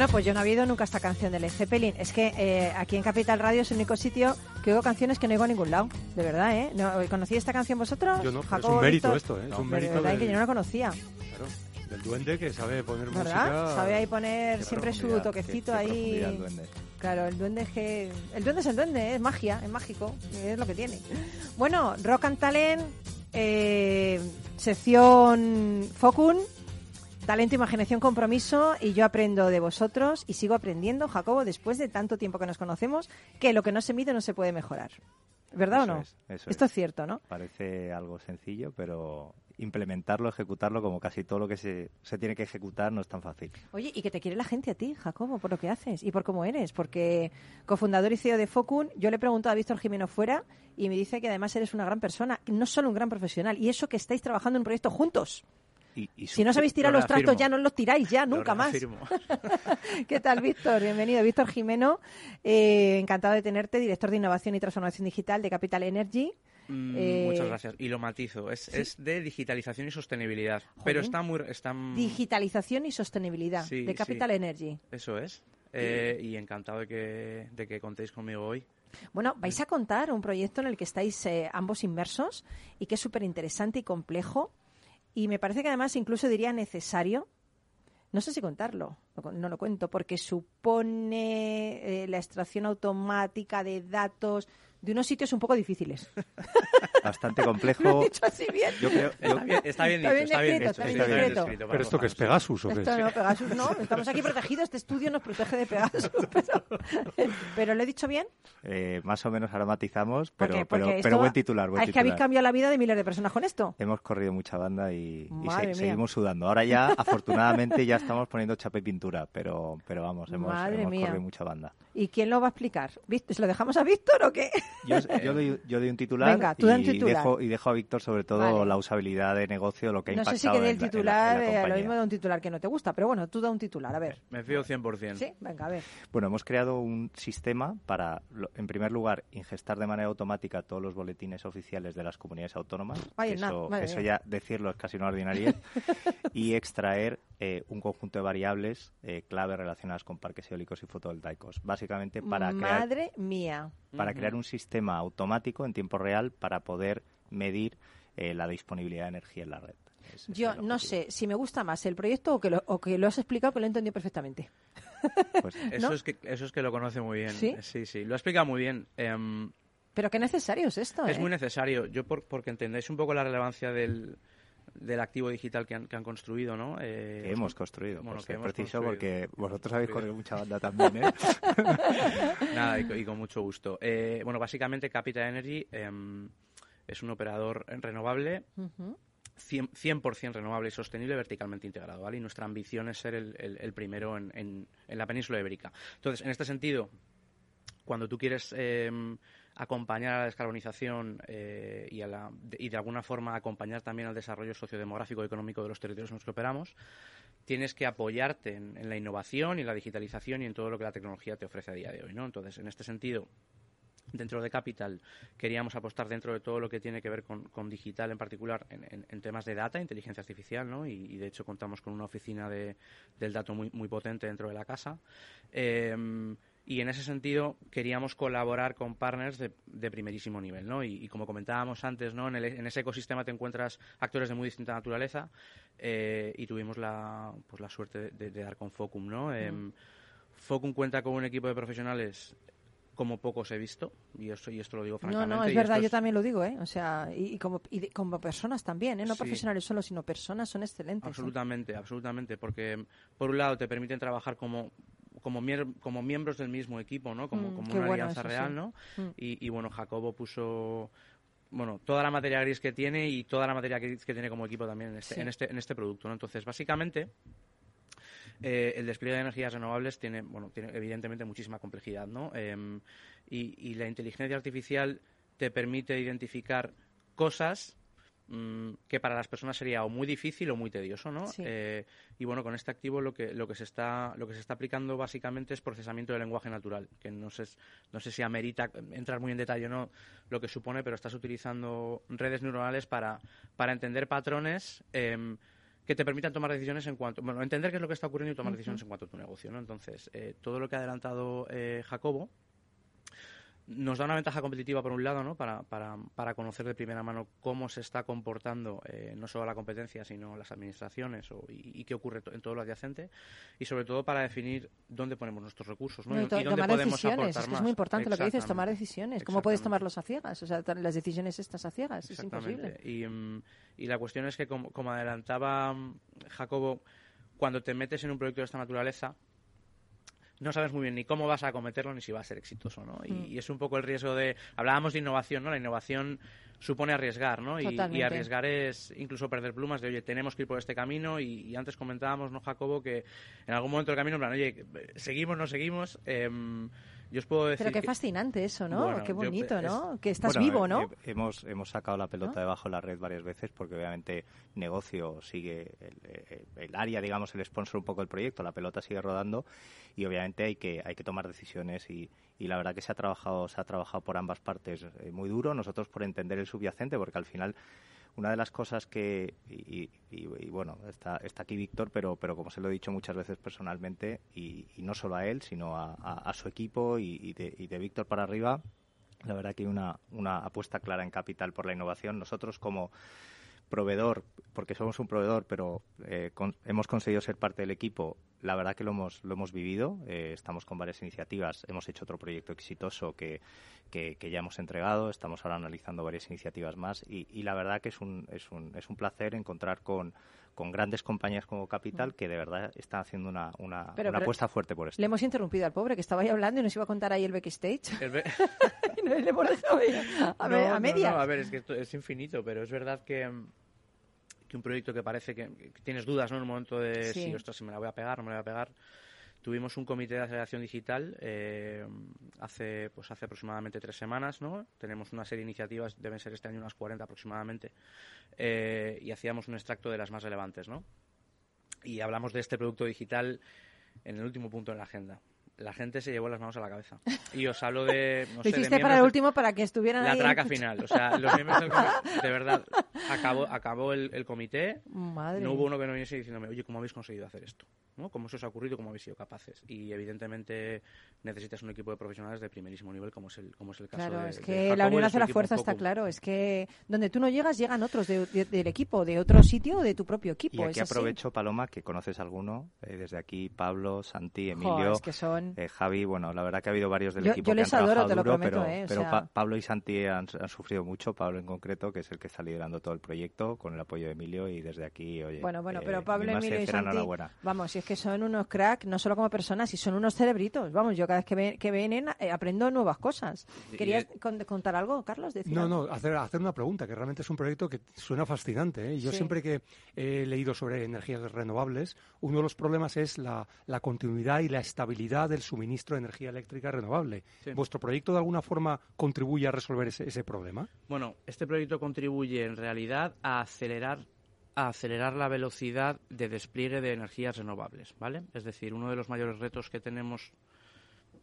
Speaker 1: Bueno, pues yo no he oído nunca esta canción de Led Zeppelin. Es que eh, aquí en Capital Radio es el único sitio que oigo canciones que no oigo a ningún lado. De verdad, ¿eh? ¿No, ¿Conocí esta canción vosotros?
Speaker 6: Yo no, pero es
Speaker 1: Jacobo,
Speaker 6: un mérito
Speaker 1: Víctor?
Speaker 6: esto, ¿eh? Es un
Speaker 1: De
Speaker 6: mérito
Speaker 1: verdad que yo no la conocía.
Speaker 6: Claro, del duende que sabe poner
Speaker 1: ¿Verdad?
Speaker 6: música.
Speaker 1: Sabe ahí poner siempre su toquecito
Speaker 3: qué-
Speaker 1: ahí.
Speaker 3: profundidad el duende.
Speaker 1: Claro, el duende es que... El duende es el duende, es magia, es mágico, es lo que tiene. Bueno, Rock and Talent, eh, sección Focun, talento, imaginación, compromiso, y yo aprendo de vosotros y sigo aprendiendo, Jacobo, después de tanto tiempo que nos conocemos, que lo que no se mide no se puede mejorar. ¿Verdad
Speaker 3: Eso
Speaker 1: o no?
Speaker 3: es, eso
Speaker 1: Esto
Speaker 3: es.
Speaker 1: es cierto, ¿no?
Speaker 3: Parece algo sencillo, pero implementarlo, ejecutarlo, como casi todo lo que se, se tiene que ejecutar, no es tan fácil.
Speaker 1: Oye, y que te quiere la gente a ti, Jacobo, por lo que haces y por cómo eres, porque cofundador y CEO de Focun, yo le he preguntado a Víctor Jimeno fuera y me dice que además eres una gran persona, no solo un gran profesional, y eso que estáis trabajando en un proyecto juntos.
Speaker 3: Y, y
Speaker 1: Si no sabéis tirar
Speaker 4: Lo
Speaker 1: los trastos, ya no los tiráis, ya, nunca más. ¿Qué tal, Víctor? Bienvenido. Víctor Jimeno, eh, encantado de tenerte, director de Innovación y Transformación Digital de Capital Energy.
Speaker 4: Mm,
Speaker 1: Eh,
Speaker 4: Muchas gracias. Y lo matizo. Es,
Speaker 1: sí.
Speaker 4: es de digitalización y sostenibilidad. Pero está muy... Está,
Speaker 1: Digitalización y sostenibilidad
Speaker 4: Sí,
Speaker 1: de Capital
Speaker 4: sí.
Speaker 1: Energy.
Speaker 4: Eso es. Eh, y encantado de que, de que contéis conmigo hoy.
Speaker 1: Bueno, vais a contar un proyecto en el que estáis eh, ambos inmersos y que es súper interesante y complejo. Y me parece que además incluso diría necesario. No sé si contarlo, no lo cuento, porque supone eh, la extracción automática de datos de unos sitios un poco difíciles.
Speaker 3: Bastante complejo.
Speaker 1: Lo he dicho así bien.
Speaker 3: Yo creo, yo-
Speaker 4: Está bien, dicho, está bien
Speaker 1: escrito,
Speaker 4: dicho,
Speaker 1: está bien
Speaker 4: está bien
Speaker 1: escrito.
Speaker 4: escrito,
Speaker 6: Pero esto que es. Pegasus o qué
Speaker 1: Esto
Speaker 6: es?
Speaker 1: no, Pegasus no, estamos aquí protegidos, este estudio nos protege de Pegasus. Pero, pero ¿lo he dicho bien?
Speaker 3: eh, más o menos aromatizamos, pero, pero, buen titular, buen
Speaker 1: es que habéis cambiado la vida de miles de personas con esto.
Speaker 3: Hemos corrido mucha banda y, se- seguimos sudando. Ahora ya, afortunadamente, ya estamos poniendo chapa y pintura, pero, pero vamos, hemos,
Speaker 1: Madre
Speaker 3: hemos
Speaker 1: mía.
Speaker 3: corrido mucha banda.
Speaker 1: ¿Y quién lo va a explicar? ¿Víctor- ¿Se lo dejamos a Víctor o qué?
Speaker 3: Yo, yo doy, yo doy un titular.
Speaker 1: Venga, tú
Speaker 3: y-
Speaker 1: titular.
Speaker 3: dejo, y dejo a Víctor sobre todo
Speaker 1: Vale.
Speaker 3: la usabilidad de negocio, lo que ha
Speaker 1: No sé si
Speaker 3: impactado
Speaker 1: que dé
Speaker 3: en
Speaker 1: el
Speaker 3: la- en la- en
Speaker 1: titular,
Speaker 3: la
Speaker 1: eh, lo mismo de un titular que no te gusta, pero bueno, tú da un titular, a ver.
Speaker 4: Me fío 100%.
Speaker 1: Sí, venga, a ver.
Speaker 3: Bueno, hemos creado un sistema para, en primer lugar, ingestar de manera automática todos los boletines oficiales de las comunidades autónomas.
Speaker 1: Na-
Speaker 3: eso
Speaker 1: madre
Speaker 3: eso ya decirlo es casi una ordinariedad. y extraer eh, un conjunto de variables eh, clave relacionadas con parques eólicos y fotovoltaicos. Básicamente para crear
Speaker 1: Madre mía.
Speaker 3: para crear un sistema automático en tiempo real para poder medir eh, la disponibilidad de energía en la red. Es- ese
Speaker 1: Yo no sé si me gusta más el proyecto o que lo, o que lo has explicado que lo he entendido perfectamente.
Speaker 3: Pues,
Speaker 4: Eso,
Speaker 1: ¿No?
Speaker 4: es que, eso es que lo conoce muy bien.
Speaker 1: ¿Sí?
Speaker 4: sí, sí. Lo ha explicado muy bien. Em,
Speaker 1: Pero qué necesario es esto,
Speaker 4: Es
Speaker 1: ¿eh?
Speaker 4: muy necesario. Yo, por, porque entendáis un poco la relevancia del, del activo digital que han, que han construido, ¿no? Eh,
Speaker 3: que hemos construido,
Speaker 4: bueno,
Speaker 3: pues
Speaker 4: que
Speaker 3: es
Speaker 4: hemos
Speaker 3: preciso
Speaker 4: construido.
Speaker 3: porque vosotros habéis corrido mucha banda también, ¿eh?
Speaker 4: Nada, y, y con mucho gusto. Eh, bueno, básicamente Capital Energy em, es un operador renovable,
Speaker 1: Ujú.
Speaker 4: 100%, 100% renovable y sostenible, verticalmente integrado, ¿vale? Y nuestra ambición es ser el, el- el primero en, en- en la península ibérica. Entonces, en este sentido, cuando tú quieres em, acompañar a la descarbonización eh, y, a la- de- y de alguna forma acompañar también al desarrollo sociodemográfico y económico de los territorios en los que operamos, tienes que apoyarte en, en la innovación y en la digitalización y en todo lo que la tecnología te ofrece a día de hoy, ¿no? Entonces, en este sentido, dentro de Capital queríamos apostar dentro de todo lo que tiene que ver con, con digital en particular en, en- en temas de data, inteligencia artificial, ¿no? Y, y, de hecho contamos con una oficina de, del dato muy, muy potente dentro de la casa. Eh, y en ese sentido queríamos colaborar con partners de, de primerísimo nivel, ¿no? Y, y como comentábamos antes, ¿no? En, el- en ese ecosistema te encuentras actores de muy distinta naturaleza eh, y tuvimos la, pues la suerte de, de dar con Focum, ¿no? Em, Focum cuenta con un equipo de profesionales como pocos he visto, y, eso, y esto lo digo
Speaker 1: No,
Speaker 4: francamente.
Speaker 1: no, es
Speaker 4: y
Speaker 1: verdad, yo también lo digo, ¿eh? O sea, y, y como, y de- como personas también, ¿eh? No
Speaker 4: Sí.
Speaker 1: profesionales solo, sino personas son excelentes. ¿eh?
Speaker 4: Absolutamente, absolutamente, porque por un lado te permiten trabajar como como, mier- como miembros del mismo equipo, ¿no? Como,
Speaker 1: Mm,
Speaker 4: como una
Speaker 1: bueno
Speaker 4: alianza
Speaker 1: eso,
Speaker 4: real,
Speaker 1: sí.
Speaker 4: ¿no?
Speaker 1: Mm.
Speaker 4: Y, y bueno, Jacobo puso bueno, toda la materia gris que tiene y toda la materia gris que tiene como equipo también en este,
Speaker 1: Sí.
Speaker 4: en este, en este producto, ¿no? Entonces, básicamente, eh, el despliegue de energías renovables tiene, bueno, tiene evidentemente muchísima complejidad, ¿no? Em, y, y la inteligencia artificial te permite identificar cosas mm, que para las personas sería o muy difícil o muy tedioso, ¿no?
Speaker 1: Sí.
Speaker 4: Eh, y bueno, con este activo lo que lo que se está lo que se está aplicando básicamente es procesamiento del lenguaje natural, que no sé no sé si amerita entrar muy en detalle o no lo que supone, pero estás utilizando redes neuronales para para entender patrones em, que te permitan tomar decisiones en cuanto, bueno, entender qué es lo que está ocurriendo y tomar decisiones en cuanto a tu negocio, ¿no? Entonces, eh, todo lo que ha adelantado eh, Jacobo nos da una ventaja competitiva por un lado, ¿no? Para, para, para conocer de primera mano cómo se está comportando eh, no solo la competencia, sino las administraciones o, y, y qué ocurre to- en todo lo adyacente y sobre todo para definir dónde ponemos nuestros recursos, ¿no?
Speaker 1: No, y
Speaker 4: y, dónde
Speaker 1: tomar
Speaker 4: podemos
Speaker 1: decisiones,
Speaker 4: aportar
Speaker 1: es que es muy importante lo que dices, tomar decisiones. ¿Cómo puedes tomarlos a ciegas? O sea, las decisiones estas a ciegas, es imposible.
Speaker 4: Y, mm, y la cuestión es que, como, como adelantaba mm, Jacobo, cuando te metes en un proyecto de esta naturaleza, no sabes muy bien ni cómo vas a acometerlo ni si va a ser exitoso, ¿no? Y,
Speaker 1: Mm.
Speaker 4: y es un poco el riesgo de... Hablábamos de innovación, ¿no? La innovación supone arriesgar, ¿no? Y, y arriesgar es incluso perder plumas de, oye, tenemos que ir por este camino y, y antes comentábamos, ¿no, Jacobo? Que en algún momento del camino, en plan, oye, ¿seguimos, no seguimos? Em, yo os puedo decir
Speaker 1: Pero qué
Speaker 4: que-
Speaker 1: fascinante eso, ¿no?
Speaker 4: Bueno,
Speaker 1: qué
Speaker 4: yo-
Speaker 1: bonito,
Speaker 4: es-
Speaker 1: ¿no? Que estás
Speaker 3: Bueno,
Speaker 1: vivo,
Speaker 3: eh,
Speaker 1: ¿no?
Speaker 3: eh, hemos, hemos sacado la pelota
Speaker 1: ¿No?
Speaker 3: debajo de la red varias veces porque obviamente negocio sigue el, eh, el área, digamos, el sponsor un poco del proyecto, la pelota sigue rodando y obviamente hay que, hay que tomar decisiones y, y la verdad que se ha trabajado, se ha trabajado por ambas partes eh, muy duro, nosotros por entender el subyacente porque al final una de las cosas que, y, y- bueno, está, está aquí Víctor, pero, pero como se lo he dicho muchas veces personalmente, y, no solo a él, sino a, su equipo y, de, de Víctor para arriba, la verdad que hay una, una apuesta clara en capital por la innovación. Nosotros como proveedor, porque somos un proveedor, pero eh, con- hemos conseguido ser parte del equipo, la verdad que lo hemos, lo hemos vivido. eh, estamos con varias iniciativas. Hemos hecho otro proyecto exitoso que, que, que ya hemos entregado. Estamos ahora analizando varias iniciativas más. Y, y la verdad que es un, es un, es un placer encontrar con, con grandes compañías como Capital que de verdad están haciendo una, una,
Speaker 1: Pero-
Speaker 3: una
Speaker 1: pero-
Speaker 3: apuesta fuerte por esto.
Speaker 1: Le hemos interrumpido al pobre que estaba ahí hablando y nos iba a contar ahí el backstage.
Speaker 4: el ve-
Speaker 1: y no le hemos dejado ahí a,
Speaker 4: No,
Speaker 1: me- a
Speaker 4: no,
Speaker 1: medias.
Speaker 4: no, a ver, es que esto es infinito, pero es verdad que, mm, que un proyecto que parece que, que tienes dudas, ¿no? En un momento de
Speaker 1: Sí.
Speaker 4: si, ostras, si me la voy a pegar, no me la voy a pegar. Tuvimos un comité de aceleración digital eh, hace, pues hace aproximadamente tres semanas, ¿no? Tenemos una serie de iniciativas, deben ser este año unas 40 aproximadamente, eh, y hacíamos un extracto de las más relevantes, ¿no? Y hablamos de este producto digital en el último punto en la agenda la gente se llevó las manos a la cabeza. Y os hablo de. No
Speaker 1: Lo
Speaker 4: sé, de
Speaker 1: hiciste para el último para que estuvieran
Speaker 4: La
Speaker 1: ahí
Speaker 4: traca final. O sea, los miembros del comité, de verdad, acabó, acabó el, el comité.
Speaker 1: Madre
Speaker 4: No hubo uno que no viniese diciéndome, oye, ¿cómo habéis conseguido hacer esto? ¿No? ¿Cómo se os ha ocurrido? ¿Cómo habéis sido capaces? Y evidentemente necesitas un equipo de profesionales de primerísimo nivel, como es el, como es el caso
Speaker 1: Claro,
Speaker 4: de
Speaker 1: es
Speaker 4: de
Speaker 1: que
Speaker 4: Jacobo
Speaker 1: la unión hace la fuerza, está claro. Es que donde tú no llegas, llegan otros de- de- del equipo, de otro sitio o de tu propio equipo.
Speaker 3: Y aquí
Speaker 1: es así.
Speaker 3: aprovecho, Paloma, que conoces alguno. eh, desde aquí, Pablo, Santi,
Speaker 1: Jo,
Speaker 3: Emilio,
Speaker 1: es que son-
Speaker 3: eh, Javi. Bueno, la verdad que ha habido varios del
Speaker 1: Yo-
Speaker 3: equipo
Speaker 1: yo
Speaker 3: que
Speaker 1: les
Speaker 3: han
Speaker 1: adoro, te lo
Speaker 3: duro,
Speaker 1: prometo,
Speaker 3: pero,
Speaker 1: eh, o
Speaker 3: pero
Speaker 1: sea-
Speaker 3: Pa- Pablo y Santi han, han sufrido mucho. Pablo en concreto, que es el que está liderando todo el proyecto, con el apoyo de Emilio. Y desde aquí, oye.
Speaker 1: Bueno, bueno,
Speaker 3: eh,
Speaker 1: pero Pablo, Emilio y Santi, vamos, si es que son unos cracks, no solo como personas, y son unos cerebritos. Vamos, yo cada vez que, ven- que vienen eh, aprendo nuevas cosas.
Speaker 6: Y-
Speaker 1: ¿Querías con- contar algo, Carlos? Decir
Speaker 6: No,
Speaker 1: algo?
Speaker 6: no, hacer, hacer una pregunta, que realmente es un proyecto que suena fascinante. ¿eh? Yo
Speaker 1: Sí.
Speaker 6: siempre que he leído sobre energías renovables, uno de los problemas es la, la continuidad y la estabilidad del suministro de energía eléctrica renovable.
Speaker 4: Sí.
Speaker 6: ¿Vuestro proyecto de alguna forma contribuye a resolver ese, ese problema?
Speaker 4: Bueno, este proyecto contribuye en realidad a acelerar a acelerar la velocidad de despliegue de energías renovables, ¿vale? Es decir, uno de los mayores retos que tenemos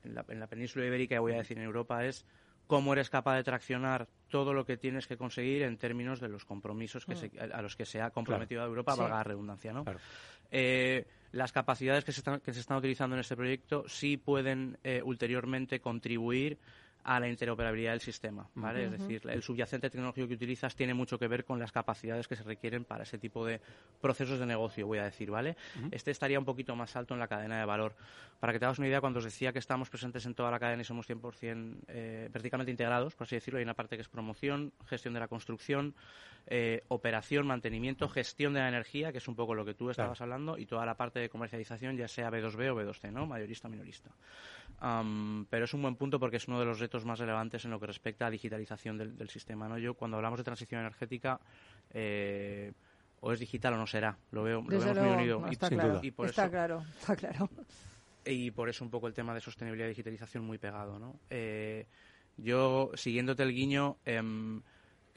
Speaker 4: en la, en la península ibérica, y voy a decir en Europa, es cómo eres capaz de traccionar todo lo que tienes que conseguir en términos de los compromisos que
Speaker 1: Mm.
Speaker 4: se- a los que se ha comprometido Europa,
Speaker 1: Sí.
Speaker 4: valga la redundancia, ¿no?
Speaker 6: Claro.
Speaker 4: Eh, las capacidades que se, están, que se están utilizando en este proyecto sí pueden eh, ulteriormente contribuir a la interoperabilidad del sistema, ¿vale? Es decir, el subyacente tecnológico que utilizas tiene mucho que ver con las capacidades que se requieren para ese tipo de procesos de negocio, voy a decir, ¿vale? Este estaría un poquito más alto en la cadena de valor. Para que te hagas una idea, cuando os decía que estamos presentes en toda la cadena y somos 100% eh, verticalmente integrados, por así decirlo, hay una parte que es promoción, gestión de la construcción, eh, operación, mantenimiento, gestión de la energía, que es un poco lo que tú estabas hablando, y toda la parte de comercialización, ya sea B2B o B2C, ¿no? Mayorista, minorista. Am, pero es un buen punto porque es uno de los retos más relevantes en lo que respecta a digitalización del, del sistema, ¿no? Yo, cuando hablamos de transición energética, eh, o es digital o no será. Lo veo, lo vemos
Speaker 1: luego,
Speaker 4: muy unido.
Speaker 1: no, está claro,
Speaker 4: y por
Speaker 1: está
Speaker 4: eso-
Speaker 1: claro, está claro.
Speaker 4: y por eso un poco el tema de sostenibilidad y digitalización muy pegado, ¿no? Eh, yo, siguiéndote el guiño, em,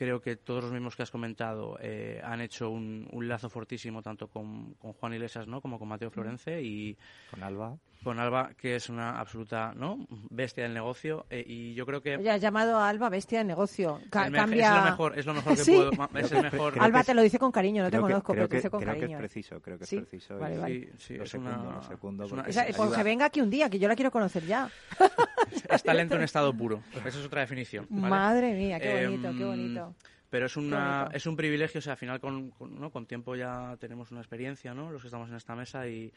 Speaker 4: creo que todos los mismos que has comentado eh, han hecho un, un lazo fortísimo tanto con, con Juan Iglesias, ¿no? Como con Mateo Florence y
Speaker 3: Con Alba.
Speaker 4: con Alba, que es una absoluta, ¿no? Bestia del negocio eh, y yo creo que
Speaker 1: ha llamado a Alba bestia de negocio. Ca- cambia...
Speaker 4: es lo mejor, es lo mejor que
Speaker 1: ¿Sí?
Speaker 4: puedo, es el mejor.
Speaker 3: Creo
Speaker 1: Alba
Speaker 3: que
Speaker 1: te lo dice con cariño, no te
Speaker 3: creo que-
Speaker 1: conozco,
Speaker 3: creo
Speaker 1: pero te
Speaker 3: que-
Speaker 1: dice con
Speaker 3: creo que es
Speaker 1: cariño. ¿eh?
Speaker 3: preciso, creo que es
Speaker 1: Sí,
Speaker 3: preciso.
Speaker 1: vale, vale.
Speaker 4: Sí, sí,
Speaker 3: lo
Speaker 4: es
Speaker 3: secundo,
Speaker 4: una-
Speaker 3: lo secundo
Speaker 4: es una-
Speaker 3: porque
Speaker 1: Esa-
Speaker 4: es-
Speaker 1: pues que venga aquí un día, que yo la quiero conocer ya.
Speaker 4: es talento en estado puro. Esa es otra definición. ¿vale?
Speaker 1: Madre mía, qué bonito, qué
Speaker 4: Em,
Speaker 1: bonito.
Speaker 4: Pero es, una, es un privilegio, o sea, al final con, con, ¿no? con tiempo ya tenemos una experiencia, ¿no? Los que estamos en esta mesa y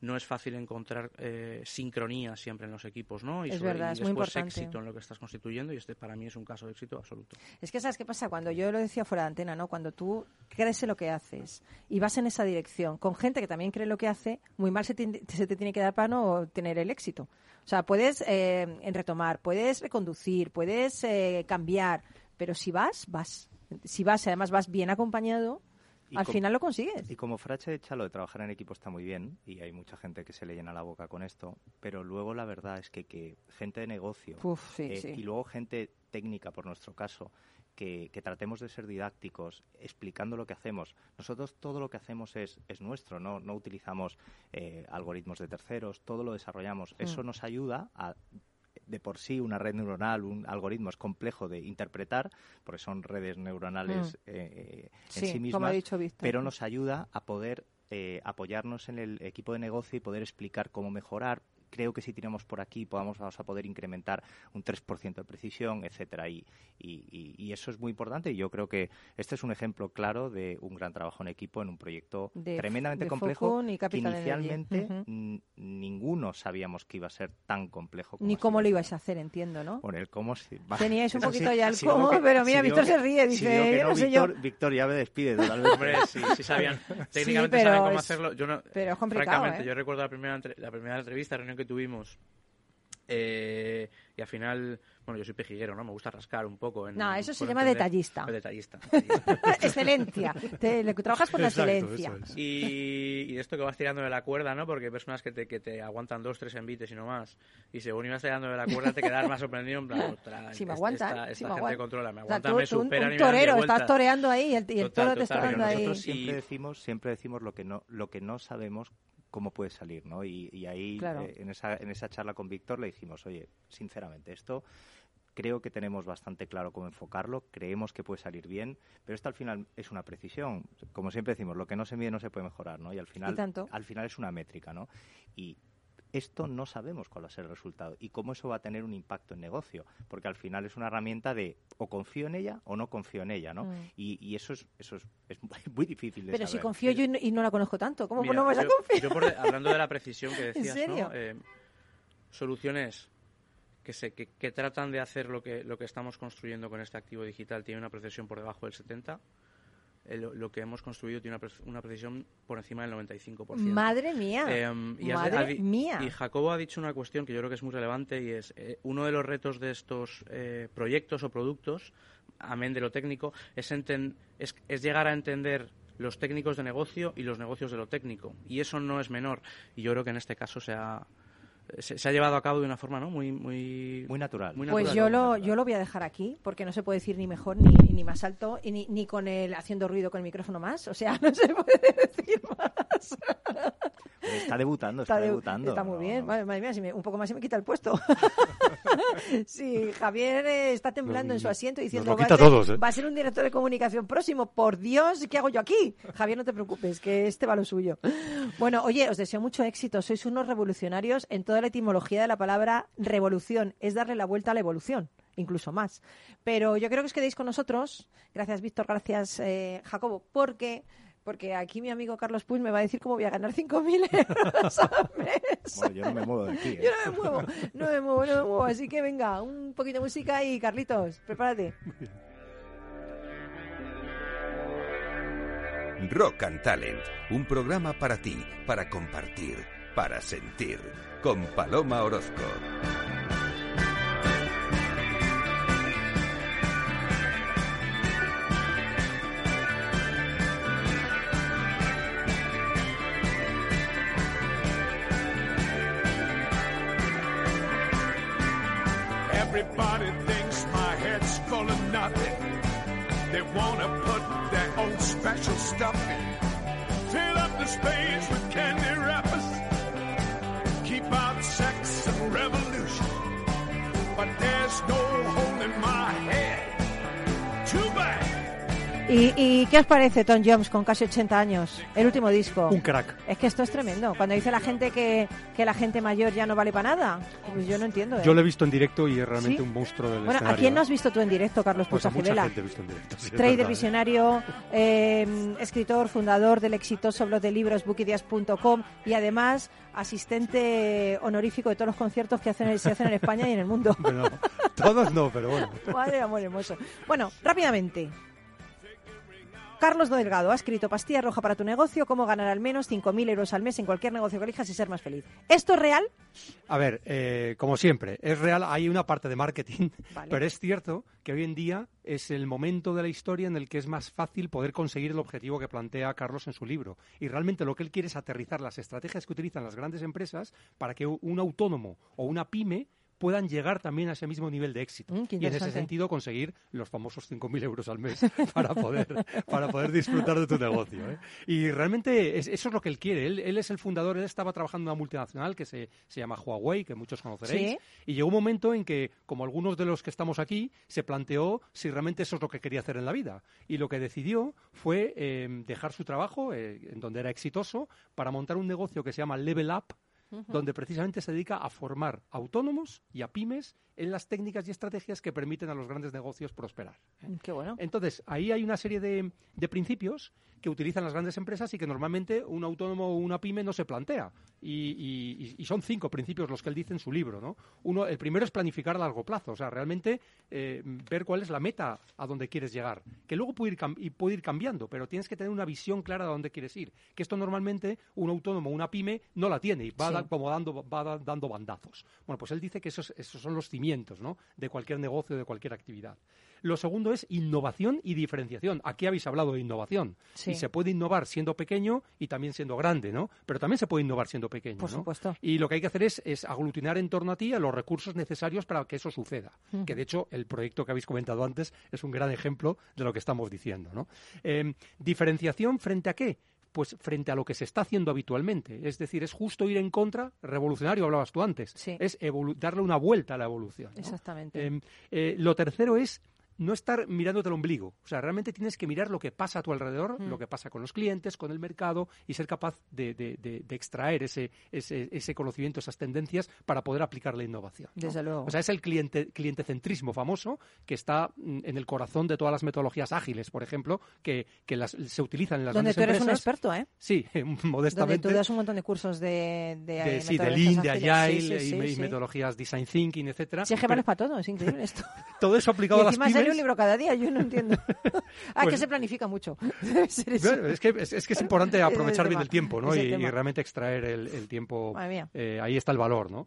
Speaker 4: no es fácil encontrar eh, sincronía siempre en los equipos, ¿no? Y,
Speaker 1: Es
Speaker 4: sobre-
Speaker 1: verdad,
Speaker 4: y
Speaker 1: es muy
Speaker 4: después
Speaker 1: importante.
Speaker 4: éxito en lo que estás constituyendo y este para mí es un caso de éxito absoluto.
Speaker 1: Es que sabes qué pasa cuando yo lo decía fuera de antena, ¿no? Cuando tú crees en lo que haces y vas en esa dirección con gente que también cree en lo que hace, muy mal se te, se te tiene que dar para no tener el éxito. O sea, puedes eh, en retomar, puedes reconducir, puedes eh, cambiar, pero si vas, vas. Si vas, y además vas bien acompañado,
Speaker 3: Y
Speaker 1: al final lo consigues.
Speaker 3: Y como frase hecha, lo de trabajar en equipo está muy bien y hay mucha gente que se le llena la boca con esto, pero luego la verdad es que, que gente de negocio
Speaker 1: Uf, sí,
Speaker 3: eh,
Speaker 1: sí.
Speaker 3: y luego gente técnica, por nuestro caso, que, que tratemos de ser didácticos, explicando lo que hacemos. Nosotros todo lo que hacemos es, es nuestro, no, no utilizamos eh, algoritmos de terceros, todo lo desarrollamos. Eso
Speaker 1: Mm.
Speaker 3: nos ayuda a de por sí una red neuronal, un algoritmo es complejo de interpretar, porque son redes neuronales
Speaker 1: Mm.
Speaker 3: eh, en
Speaker 1: Sí, como
Speaker 3: mismas,
Speaker 1: ha dicho Víctor.
Speaker 3: pero nos ayuda a poder eh, apoyarnos en el equipo de negocio y poder explicar cómo mejorar. Creo que si tiramos por aquí podamos, vamos a poder incrementar un 3% de precisión, etcétera. Y, y- y- y eso es muy importante. Y yo creo que este es un ejemplo claro de un gran trabajo en equipo en un proyecto
Speaker 1: De-
Speaker 3: tremendamente
Speaker 1: de
Speaker 3: complejo
Speaker 1: y
Speaker 3: que inicialmente ninguno sabíamos que iba a ser tan complejo. Como
Speaker 1: Ni
Speaker 3: ha
Speaker 1: cómo lo ibais a hacer, entiendo, ¿no?
Speaker 3: El cómo.
Speaker 1: Teníais un poquito
Speaker 3: sí,
Speaker 1: ya el
Speaker 3: si
Speaker 1: cómo,
Speaker 3: que-
Speaker 1: pero mira,
Speaker 3: si
Speaker 1: Víctor se ríe, dice, yo no sé
Speaker 3: Víctor,
Speaker 1: yo.
Speaker 3: Víctor ya me despide.
Speaker 4: Hombre, sí, sí sabían. Técnicamente saben cómo
Speaker 1: es-
Speaker 4: hacerlo. Yo no,
Speaker 1: pero es complicado,
Speaker 4: francamente,
Speaker 1: ¿eh?
Speaker 4: yo recuerdo la primera, entre- la primera entrevista, reunión que tuvimos Eh, y al final, bueno, yo soy pejiguero, ¿no? Me gusta rascar un poco. En,
Speaker 1: No, eso se
Speaker 4: por
Speaker 1: llama
Speaker 4: entender-
Speaker 1: detallista.
Speaker 4: Detallista. detallista.
Speaker 1: excelencia. Te- le- trabajas con la
Speaker 6: Exacto,
Speaker 1: excelencia.
Speaker 6: es.
Speaker 4: Y, y de esto que vas tirando de la cuerda, ¿no? Porque hay personas que te, que te aguantan dos, tres envites y no más. Y según ibas tirando de la cuerda te quedas más sorprendido en plan, ostras,
Speaker 1: Si me
Speaker 4: esta-
Speaker 1: aguantan,
Speaker 4: esta,
Speaker 1: si
Speaker 4: esta
Speaker 1: me
Speaker 4: gente
Speaker 1: aguantan.
Speaker 4: controla, me
Speaker 1: O sea,
Speaker 4: me
Speaker 1: tú un-
Speaker 4: superan
Speaker 1: un
Speaker 4: me
Speaker 1: torero,
Speaker 4: de
Speaker 1: estás toreando ahí y el, y el
Speaker 4: Total,
Speaker 1: toro te está dando ahí.
Speaker 3: Nosotros siempre
Speaker 4: Y-
Speaker 3: decimos, siempre decimos lo que no, lo que no sabemos cómo puede salir, ¿no? Y, y ahí
Speaker 1: Claro.
Speaker 3: eh, en esa en esa charla con Víctor le dijimos, oye, sinceramente esto creo que tenemos bastante claro cómo enfocarlo, creemos que puede salir bien, pero esto al final es una precisión. Como siempre decimos, lo que no se mide no se puede mejorar, ¿no? Y al final,
Speaker 1: Y tanto.
Speaker 3: al final es una métrica, ¿no? Y esto no sabemos cuál va a ser el resultado y cómo eso va a tener un impacto en negocio, porque al final es una herramienta de o confío en ella o no confío en ella, ¿no?
Speaker 1: Mm.
Speaker 3: Y, y eso es eso es, es muy difícil de
Speaker 1: Pero si confío yo y no, y no la conozco tanto, ¿cómo
Speaker 4: Mira,
Speaker 1: no vas a
Speaker 4: yo-
Speaker 1: confiar?
Speaker 4: yo por hablando de la precisión que decías,
Speaker 1: serio?
Speaker 4: ¿no? Eh, soluciones que, se, que, que tratan de hacer lo que, lo que estamos construyendo con este activo digital tiene una precisión por debajo del 70. Eh, lo, lo que hemos construido tiene una, pre- una precisión por encima del 95%.
Speaker 1: Madre mía.
Speaker 4: Em, y
Speaker 1: Madre mía.
Speaker 4: Y Jacobo ha dicho una cuestión que yo creo que es muy relevante y es eh, uno de los retos de estos eh, proyectos o productos, amén de lo técnico, es, enten- es, es llegar a entender los técnicos de negocio y los negocios de lo técnico. Y eso no es menor. Y yo creo que en este caso se ha, se, se ha llevado a cabo de una forma ¿no? muy, muy,
Speaker 3: Muy natural.
Speaker 4: muy
Speaker 1: Pues
Speaker 4: natural.
Speaker 1: yo lo, yo lo voy a dejar aquí, porque no se puede decir ni mejor ni, ni más alto, y ni, ni con el haciendo ruido con el micrófono más. O sea, no se puede decir más.
Speaker 3: Está debutando, está,
Speaker 1: de-
Speaker 3: debutando.
Speaker 1: está muy
Speaker 3: No,
Speaker 1: bien.
Speaker 3: no.
Speaker 1: Madre, madre mía, si me- un poco más se me quita el puesto. sí, Javier eh, está temblando en su asiento diciendo va, a ser,
Speaker 6: todos, ¿eh?
Speaker 1: va a ser un director de comunicación próximo. Por Dios, ¿qué hago yo aquí? Javier, no te preocupes, que este va lo suyo. Bueno, oye, os deseo mucho éxito. Sois unos revolucionarios en toda la etimología de la palabra revolución. Es darle la vuelta a la evolución incluso más. Pero yo creo que os quedéis con nosotros. Gracias, Víctor. Gracias, eh, Jacobo. Porque, porque aquí mi amigo Carlos Puig me va a decir cómo voy a ganar 5.000 euros al mes.
Speaker 3: Bueno, yo no me muevo de aquí. ¿eh?
Speaker 1: Yo no me muevo, no me muevo, no me muevo. Así que venga, un poquito de música y Carlitos, prepárate.
Speaker 2: Rock and Talent, un programa para ti, para compartir, para sentir, con Paloma Orozco.
Speaker 8: Wanna put their own special stuff in. Fill up the space with candy wrappers. Keep out sex and revolution. But there's no holding
Speaker 1: ¿Y, y qué os parece Tom Jones con casi 80 años? El último disco.
Speaker 6: Un crack.
Speaker 1: Es que esto es tremendo. Cuando dice la gente que, que la gente mayor ya no vale para nada, pues yo no entiendo. ¿eh?
Speaker 6: Yo lo he visto en directo y es realmente
Speaker 1: ¿Sí?
Speaker 6: un monstruo del
Speaker 1: Bueno, ¿a quién no
Speaker 6: ¿eh?
Speaker 1: has visto tú en directo, Carlos
Speaker 6: Pues a mucha gente he visto en directo. sí,
Speaker 1: Trader
Speaker 6: verdad, ¿eh?
Speaker 1: visionario, eh, escritor, fundador del exitoso blog de libros bookideas.com y además asistente honorífico de todos los conciertos que hacen, se hacen en España y en el mundo.
Speaker 6: Bueno, todos no, pero bueno.
Speaker 1: Madre amor hermoso. Bueno, rápidamente. Carlos Delgado ha escrito Pastilla Roja para tu negocio, cómo ganar al menos 5.000 euros al mes en cualquier negocio que elijas y ser más feliz. ¿Esto es real?
Speaker 6: A ver, eh, como siempre, es real, hay una parte de marketing,
Speaker 1: Vale.
Speaker 6: pero es cierto que hoy en día es el momento de la historia en el que es más fácil poder conseguir el objetivo que plantea Carlos en su libro. Y realmente lo que él quiere es aterrizar las estrategias que utilizan las grandes empresas para que un autónomo o una pyme puedan llegar también a ese mismo nivel de éxito.
Speaker 1: Mm,
Speaker 6: y en ese sentido conseguir los famosos 5.000 euros al mes para poder, para poder disfrutar de tu negocio. ¿eh? Y realmente es- eso es lo que él quiere. Él, él es el fundador, él estaba trabajando en una multinacional que se, se llama Huawei, que muchos conoceréis.
Speaker 1: Sí.
Speaker 6: Y llegó un momento en que, como algunos de los que estamos aquí, se planteó si realmente eso es lo que quería hacer en la vida. Y lo que decidió fue eh, dejar su trabajo, eh, en donde era exitoso, para montar un negocio que se llama Level Up, donde precisamente se dedica a formar autónomos y a pymes en las técnicas y estrategias que permiten a los grandes negocios prosperar. ¿eh?
Speaker 1: Qué bueno.
Speaker 6: Entonces, ahí hay una serie de, de principios que utilizan las grandes empresas y que normalmente un autónomo o una pyme no se plantea. Y, y- y son cinco principios los que él dice en su libro. ¿no? Uno, el primero es planificar a largo plazo, o sea, realmente eh, ver cuál es la meta a donde quieres llegar, que luego puede ir, y puede ir cambiando, pero tienes que tener una visión clara de dónde quieres ir. Que esto normalmente un autónomo o una pyme no la tiene y va
Speaker 1: Sí.
Speaker 6: da- como dando, va da- dando bandazos. Bueno, pues él dice que esos, esos son los cimientos ¿no? de cualquier negocio, de cualquier actividad. Lo segundo es innovación y diferenciación. Aquí habéis hablado de innovación.
Speaker 1: Sí.
Speaker 6: Y se puede innovar siendo pequeño y también siendo grande, ¿no? Pero también se puede innovar siendo pequeño,
Speaker 1: Por
Speaker 6: ¿no?
Speaker 1: supuesto.
Speaker 6: Y lo que hay que hacer es, es aglutinar en torno a ti a los recursos necesarios para que eso suceda. Que de hecho el proyecto que habéis comentado antes es un gran ejemplo de lo que estamos diciendo. ¿no? Eh, ¿Diferenciación frente a qué? Pues frente a lo que se está haciendo habitualmente. Es decir, es justo ir en contra, revolucionario hablabas tú antes,
Speaker 1: Sí.
Speaker 6: es darle una vuelta a la evolución. ¿no?
Speaker 1: Exactamente.
Speaker 6: Eh, eh, lo tercero es no estar mirándote el ombligo. O sea, realmente tienes que mirar lo que pasa a tu alrededor,
Speaker 1: Mm.
Speaker 6: lo que pasa con los clientes, con el mercado y ser capaz de, de- de- de extraer ese, ese, ese conocimiento, esas tendencias para poder aplicar la innovación. ¿no?
Speaker 1: Desde luego.
Speaker 6: O sea, es el cliente, clientecentrismo famoso que está mm, en el corazón de todas las metodologías ágiles, por ejemplo, que, que las, se utilizan en las
Speaker 1: Donde
Speaker 6: grandes
Speaker 1: tú eres un experto, ¿eh?
Speaker 6: Sí,
Speaker 1: Donde
Speaker 6: modestamente.
Speaker 1: tú das un montón de cursos de, de,
Speaker 6: de, sí, de Lean, de. Agile
Speaker 1: Sí, sí,
Speaker 6: y,
Speaker 1: sí,
Speaker 6: y
Speaker 1: sí.
Speaker 6: metodologías Design Thinking, etcétera.
Speaker 1: Si es que vales para todo, es increíble esto.
Speaker 6: todo eso
Speaker 1: Y
Speaker 6: aplicado a las
Speaker 1: encima un libro cada día, yo no entiendo. ah,
Speaker 6: Pues-
Speaker 1: que se planifica mucho.
Speaker 6: Bueno, es, que, es, es que es importante
Speaker 1: el
Speaker 6: aprovechar bien el tiempo, ¿no? Y, realmente extraer el, el tiempo. Eh, ahí está el valor, ¿no?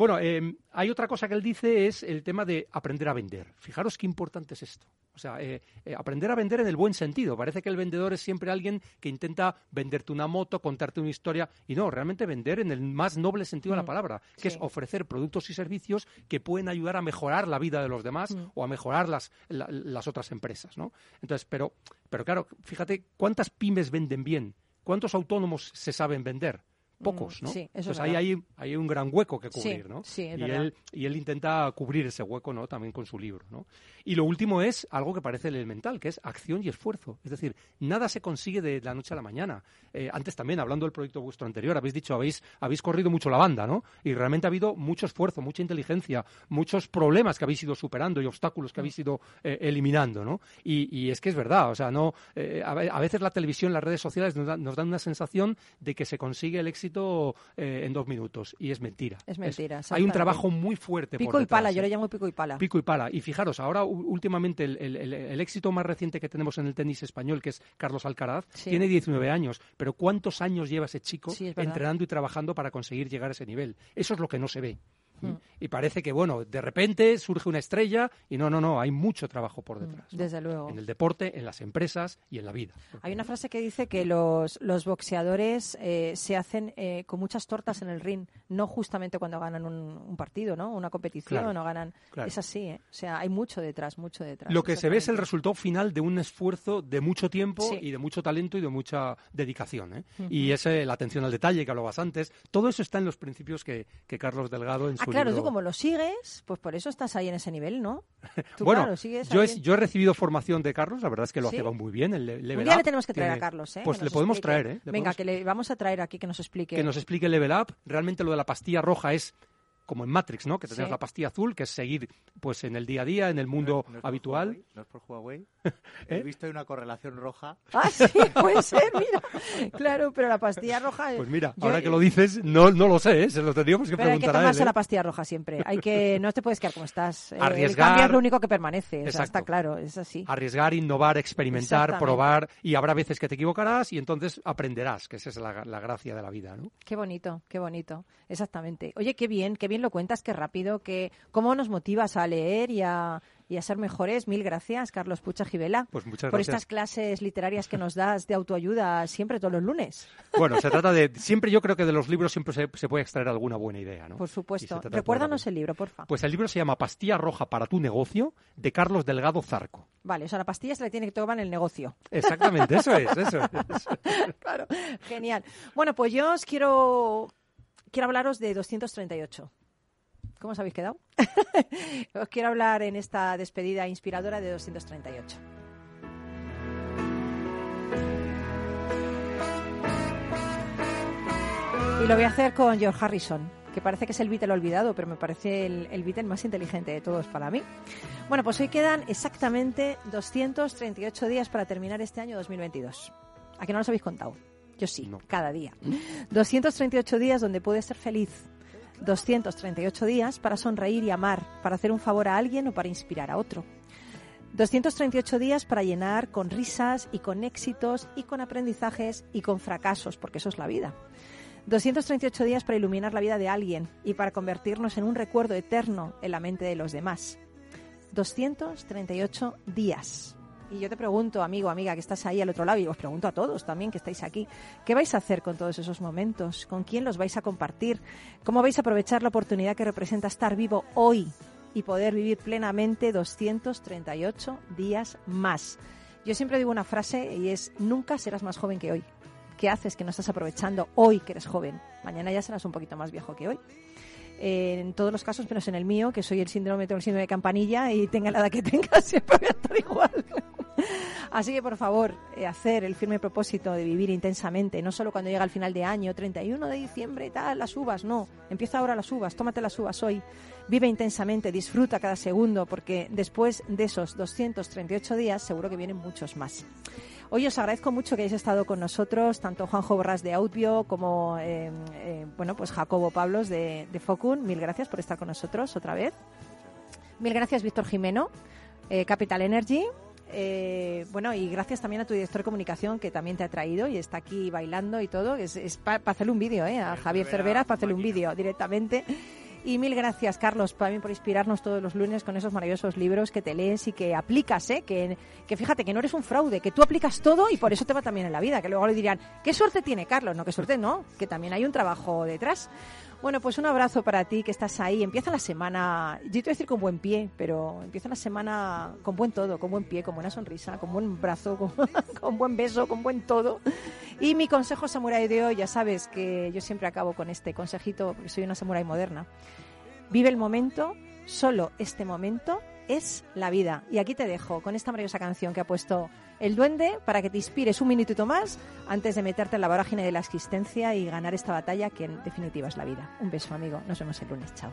Speaker 6: Bueno, eh, hay otra cosa que él dice es el tema de aprender a vender. Fijaros qué importante es esto. O sea, eh, eh, aprender a vender en el buen sentido. Parece que el vendedor es siempre alguien que intenta venderte una moto, contarte una historia. Y no, realmente vender en el más noble sentido de la
Speaker 1: Mm,
Speaker 6: palabra, que es ofrecer productos y servicios que pueden ayudar a mejorar la vida de los demás
Speaker 1: Mm.
Speaker 6: o a mejorar las, la- las otras empresas, ¿no? Entonces, pero, pero claro, fíjate cuántas pymes venden bien, cuántos autónomos se saben vender. Pocos,
Speaker 1: Mm,
Speaker 6: ¿no?
Speaker 1: sí, eso es
Speaker 6: Entonces ahí hay, hay un gran hueco que
Speaker 1: Sí,
Speaker 6: cubrir, ¿no?
Speaker 1: sí, es
Speaker 6: y,
Speaker 1: verdad.
Speaker 6: él, y él intenta cubrir ese hueco, ¿no? También con su libro, ¿no? Y lo último es algo que parece elemental, que es acción y esfuerzo. Es decir, nada se consigue de la noche a la mañana. Eh, antes también, hablando del proyecto vuestro anterior, habéis dicho, habéis, habéis corrido mucho la banda, ¿no? Y realmente ha habido mucho esfuerzo, mucha inteligencia, muchos problemas que habéis ido superando y obstáculos que habéis ido eh, eliminando, ¿no? Y, y es que es verdad, o sea, no, eh, a, ve- a veces la televisión, las redes sociales nos, dan- nos dan una sensación de que se consigue el éxito eh, en dos minutos y es mentira.
Speaker 1: Es mentira,
Speaker 6: hay un trabajo muy fuerte por
Speaker 1: Pico y
Speaker 6: detrás,
Speaker 1: pala,
Speaker 6: ¿eh?
Speaker 1: yo le llamo pico y pala.
Speaker 6: Pico y pala. Y fijaros, ahora últimamente el, el- el- el éxito más reciente que tenemos en el tenis español, que es Carlos Alcaraz,
Speaker 1: Sí.
Speaker 6: tiene 19 años. Pero ¿cuántos años lleva ese chico
Speaker 1: Sí,
Speaker 6: entrenando y trabajando para conseguir llegar a ese nivel? Eso es lo que no se ve.
Speaker 1: Mm.
Speaker 6: Y parece que, bueno, de repente surge una estrella y no, no, no, hay mucho trabajo por detrás. ¿no?
Speaker 1: Mm, Desde luego.
Speaker 6: En el deporte, en las empresas y en la vida.
Speaker 1: Hay una frase que dice que los, los boxeadores eh, se hacen eh, con muchas tortas en el ring, no justamente cuando ganan un, un partido, ¿no? Una competición
Speaker 6: Claro,
Speaker 1: o ganan.
Speaker 6: claro.
Speaker 1: Es así, ¿eh? O sea, hay mucho detrás, mucho detrás.
Speaker 6: Lo que se ve es el resultado final de un esfuerzo de mucho tiempo
Speaker 1: Sí.
Speaker 6: y de mucho talento y de mucha dedicación. ¿eh? Y es eh, la atención al detalle que hablabas antes. Todo eso está en los principios que, que Carlos Delgado en
Speaker 1: Ah,
Speaker 6: su
Speaker 1: claro,
Speaker 6: libro...
Speaker 1: como lo sigues, pues por eso estás ahí en ese nivel, ¿no? Tú,
Speaker 6: bueno,
Speaker 1: claro, sigues
Speaker 6: yo,
Speaker 1: en-
Speaker 6: yo he recibido formación de Carlos, la verdad es que lo
Speaker 1: ¿Sí?
Speaker 6: hace va muy bien. El le- Level
Speaker 1: Un día le
Speaker 6: Up
Speaker 1: tenemos que traer
Speaker 6: tiene-
Speaker 1: a Carlos, ¿eh?
Speaker 6: Pues le podemos
Speaker 1: explique.
Speaker 6: traer, ¿eh? Le
Speaker 1: Venga,
Speaker 6: podemos-
Speaker 1: que le vamos a traer aquí que nos explique.
Speaker 6: que nos explique el Level Up. Realmente lo de la pastilla roja es como en Matrix, ¿no? Que tenemos
Speaker 1: Sí.
Speaker 6: la pastilla azul, que es seguir pues en el día a día, en el mundo
Speaker 3: ¿No por
Speaker 6: habitual.
Speaker 3: Huawei? ¿No es por Huawei? He
Speaker 6: ¿Eh?
Speaker 3: visto ahí una correlación roja.
Speaker 1: Ah, sí, puede ser, mira. Claro, pero la pastilla roja.
Speaker 6: Pues mira,
Speaker 1: yo-
Speaker 6: ahora que lo dices, no, no lo sé, ¿eh? se lo tendríamos que
Speaker 1: Pero hay que
Speaker 6: preguntar a él.
Speaker 1: tomarse
Speaker 6: ¿eh?
Speaker 1: la pastilla roja siempre. Hay que, no te puedes quedar como estás. Eh, El
Speaker 6: Arriesgar.
Speaker 1: cambio es lo único que permanece. o sea,
Speaker 6: Exacto.
Speaker 1: está claro, es así.
Speaker 6: Arriesgar, innovar, experimentar, probar, y habrá veces que te equivocarás y entonces aprenderás, que esa es la, la gracia de la vida, ¿no?
Speaker 1: Qué bonito, qué bonito. Exactamente. Oye, qué bien, qué bien lo cuentas, qué rápido, que cómo nos motivas a leer y a, y a ser mejores. Mil gracias, Carlos Pucha Givela.
Speaker 6: Pues muchas
Speaker 1: por
Speaker 6: gracias.
Speaker 1: estas clases literarias que nos das de autoayuda siempre todos los lunes.
Speaker 6: Bueno, se trata de, siempre yo creo que de los libros siempre se, se puede extraer alguna buena idea, ¿no?
Speaker 1: Por supuesto. Recuérdanos el libro, porfa.
Speaker 6: Pues el libro se llama Pastilla Roja para tu negocio, de Carlos Delgado Zarco.
Speaker 1: Vale, o sea, la pastilla se la tiene que tomar en el negocio.
Speaker 6: Exactamente, eso es, eso es.
Speaker 1: claro, genial. Bueno, pues yo os quiero, quiero hablaros de 238. ¿Cómo os habéis quedado? os quiero hablar en esta despedida inspiradora de 238. Y lo voy a hacer con George Harrison, que parece que es el Beatle olvidado, pero me parece el, el Beatle más inteligente de todos para mí. Bueno, pues hoy quedan exactamente 238 días para terminar este año 2022. ¿A que no los habéis contado? Yo sí,
Speaker 6: No.
Speaker 1: cada día. 238 días donde puedes ser feliz. 238 días para sonreír y amar, para hacer un favor a alguien o para inspirar a otro. 238 días para llenar con risas y con éxitos y con aprendizajes y con fracasos, porque eso es la vida. 238 días para iluminar la vida de alguien y para convertirnos en un recuerdo eterno en la mente de los demás. 238 días. Y yo te pregunto, amigo, amiga, que estás ahí al otro lado, y os pregunto a todos también que estáis aquí, ¿qué vais a hacer con todos esos momentos? ¿Con quién los vais a compartir? ¿Cómo vais a aprovechar la oportunidad que representa estar vivo hoy y poder vivir plenamente 238 días más? Yo siempre digo una frase y es, nunca serás más joven que hoy. ¿Qué haces que no estás aprovechando hoy que eres joven? Mañana ya serás un poquito más viejo que hoy en todos los casos, menos en el mío, que soy el síndrome, el síndrome de campanilla y tenga la edad que tenga, siempre voy a estar igual. Así que, por favor, eh, hacer el firme propósito de vivir intensamente, no solo cuando llega el final de año, 31 de diciembre y tal, las uvas, no. Empieza ahora las uvas, tómate las uvas hoy. Vive intensamente, disfruta cada segundo, porque después de esos 238 días seguro que vienen muchos más. Hoy os agradezco mucho que hayáis estado con nosotros, tanto Juanjo Borras de Audio como eh, bueno, pues Jacobo Pablos de, de, Focun. Mil gracias por estar con nosotros otra vez. Mil gracias, Víctor Jimeno, eh, Capital Energy. Bueno, y gracias también a tu director de comunicación que también te ha traído y está aquí bailando y todo. Es, para hacerle un vídeo, ¿eh? A Javier Cervera, para hacerle un vídeo directamente. Y mil gracias, Carlos, también por inspirarnos todos los lunes con esos maravillosos libros que te lees y que aplicas, ¿eh? que, que fíjate que no eres un fraude, que tú aplicas todo y por eso te va también en la vida. Que luego le dirían, ¿qué suerte tiene Carlos? No, qué suerte no, que también hay un trabajo detrás. Bueno, pues un abrazo para ti que estás ahí. Empieza la semana, yo te voy a decir con buen pie, pero empieza la semana con buen todo, con buen pie, con buena sonrisa, con buen brazo, con, buen beso, con buen todo. Y mi consejo samurai de hoy, ya sabes que yo siempre acabo con este consejito, porque soy una samurai moderna. Vive el momento, solo este momento es la vida. Y aquí te dejo con esta maravillosa canción que ha puesto el duende para que te inspires un minutito más antes de meterte en la vorágine de la existencia y ganar esta batalla que en definitiva es la vida. Un beso amigo, nos vemos el lunes, chao.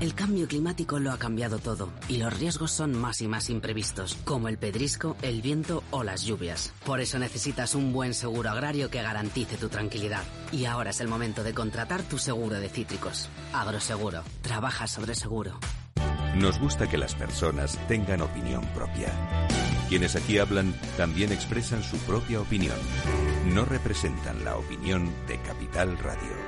Speaker 9: El cambio climático lo ha cambiado todo y los riesgos son más y más imprevistos, como el pedrisco, el viento o las lluvias. Por eso necesitas un buen seguro agrario que garantice tu tranquilidad. Y ahora es el momento de contratar tu seguro de cítricos. Agroseguro. Trabaja sobre seguro.
Speaker 2: Nos gusta que las personas tengan opinión propia. Quienes aquí hablan también expresan su propia opinión. No representan la opinión de Capital Radio.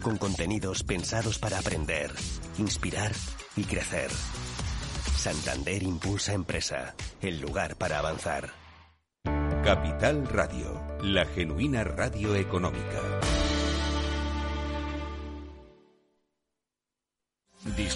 Speaker 10: con contenidos pensados para aprender, inspirar y crecer. Santander Impulsa Empresa, el lugar para avanzar.
Speaker 2: Capital Radio, la genuina radio económica.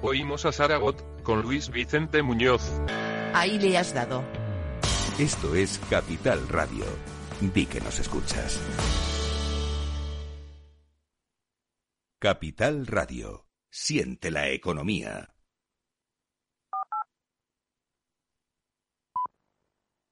Speaker 11: Oímos a Saragot con Luis Vicente Muñoz.
Speaker 12: Ahí le has dado.
Speaker 2: Esto es Capital Radio. Di que nos escuchas. Capital Radio. Siente la economía.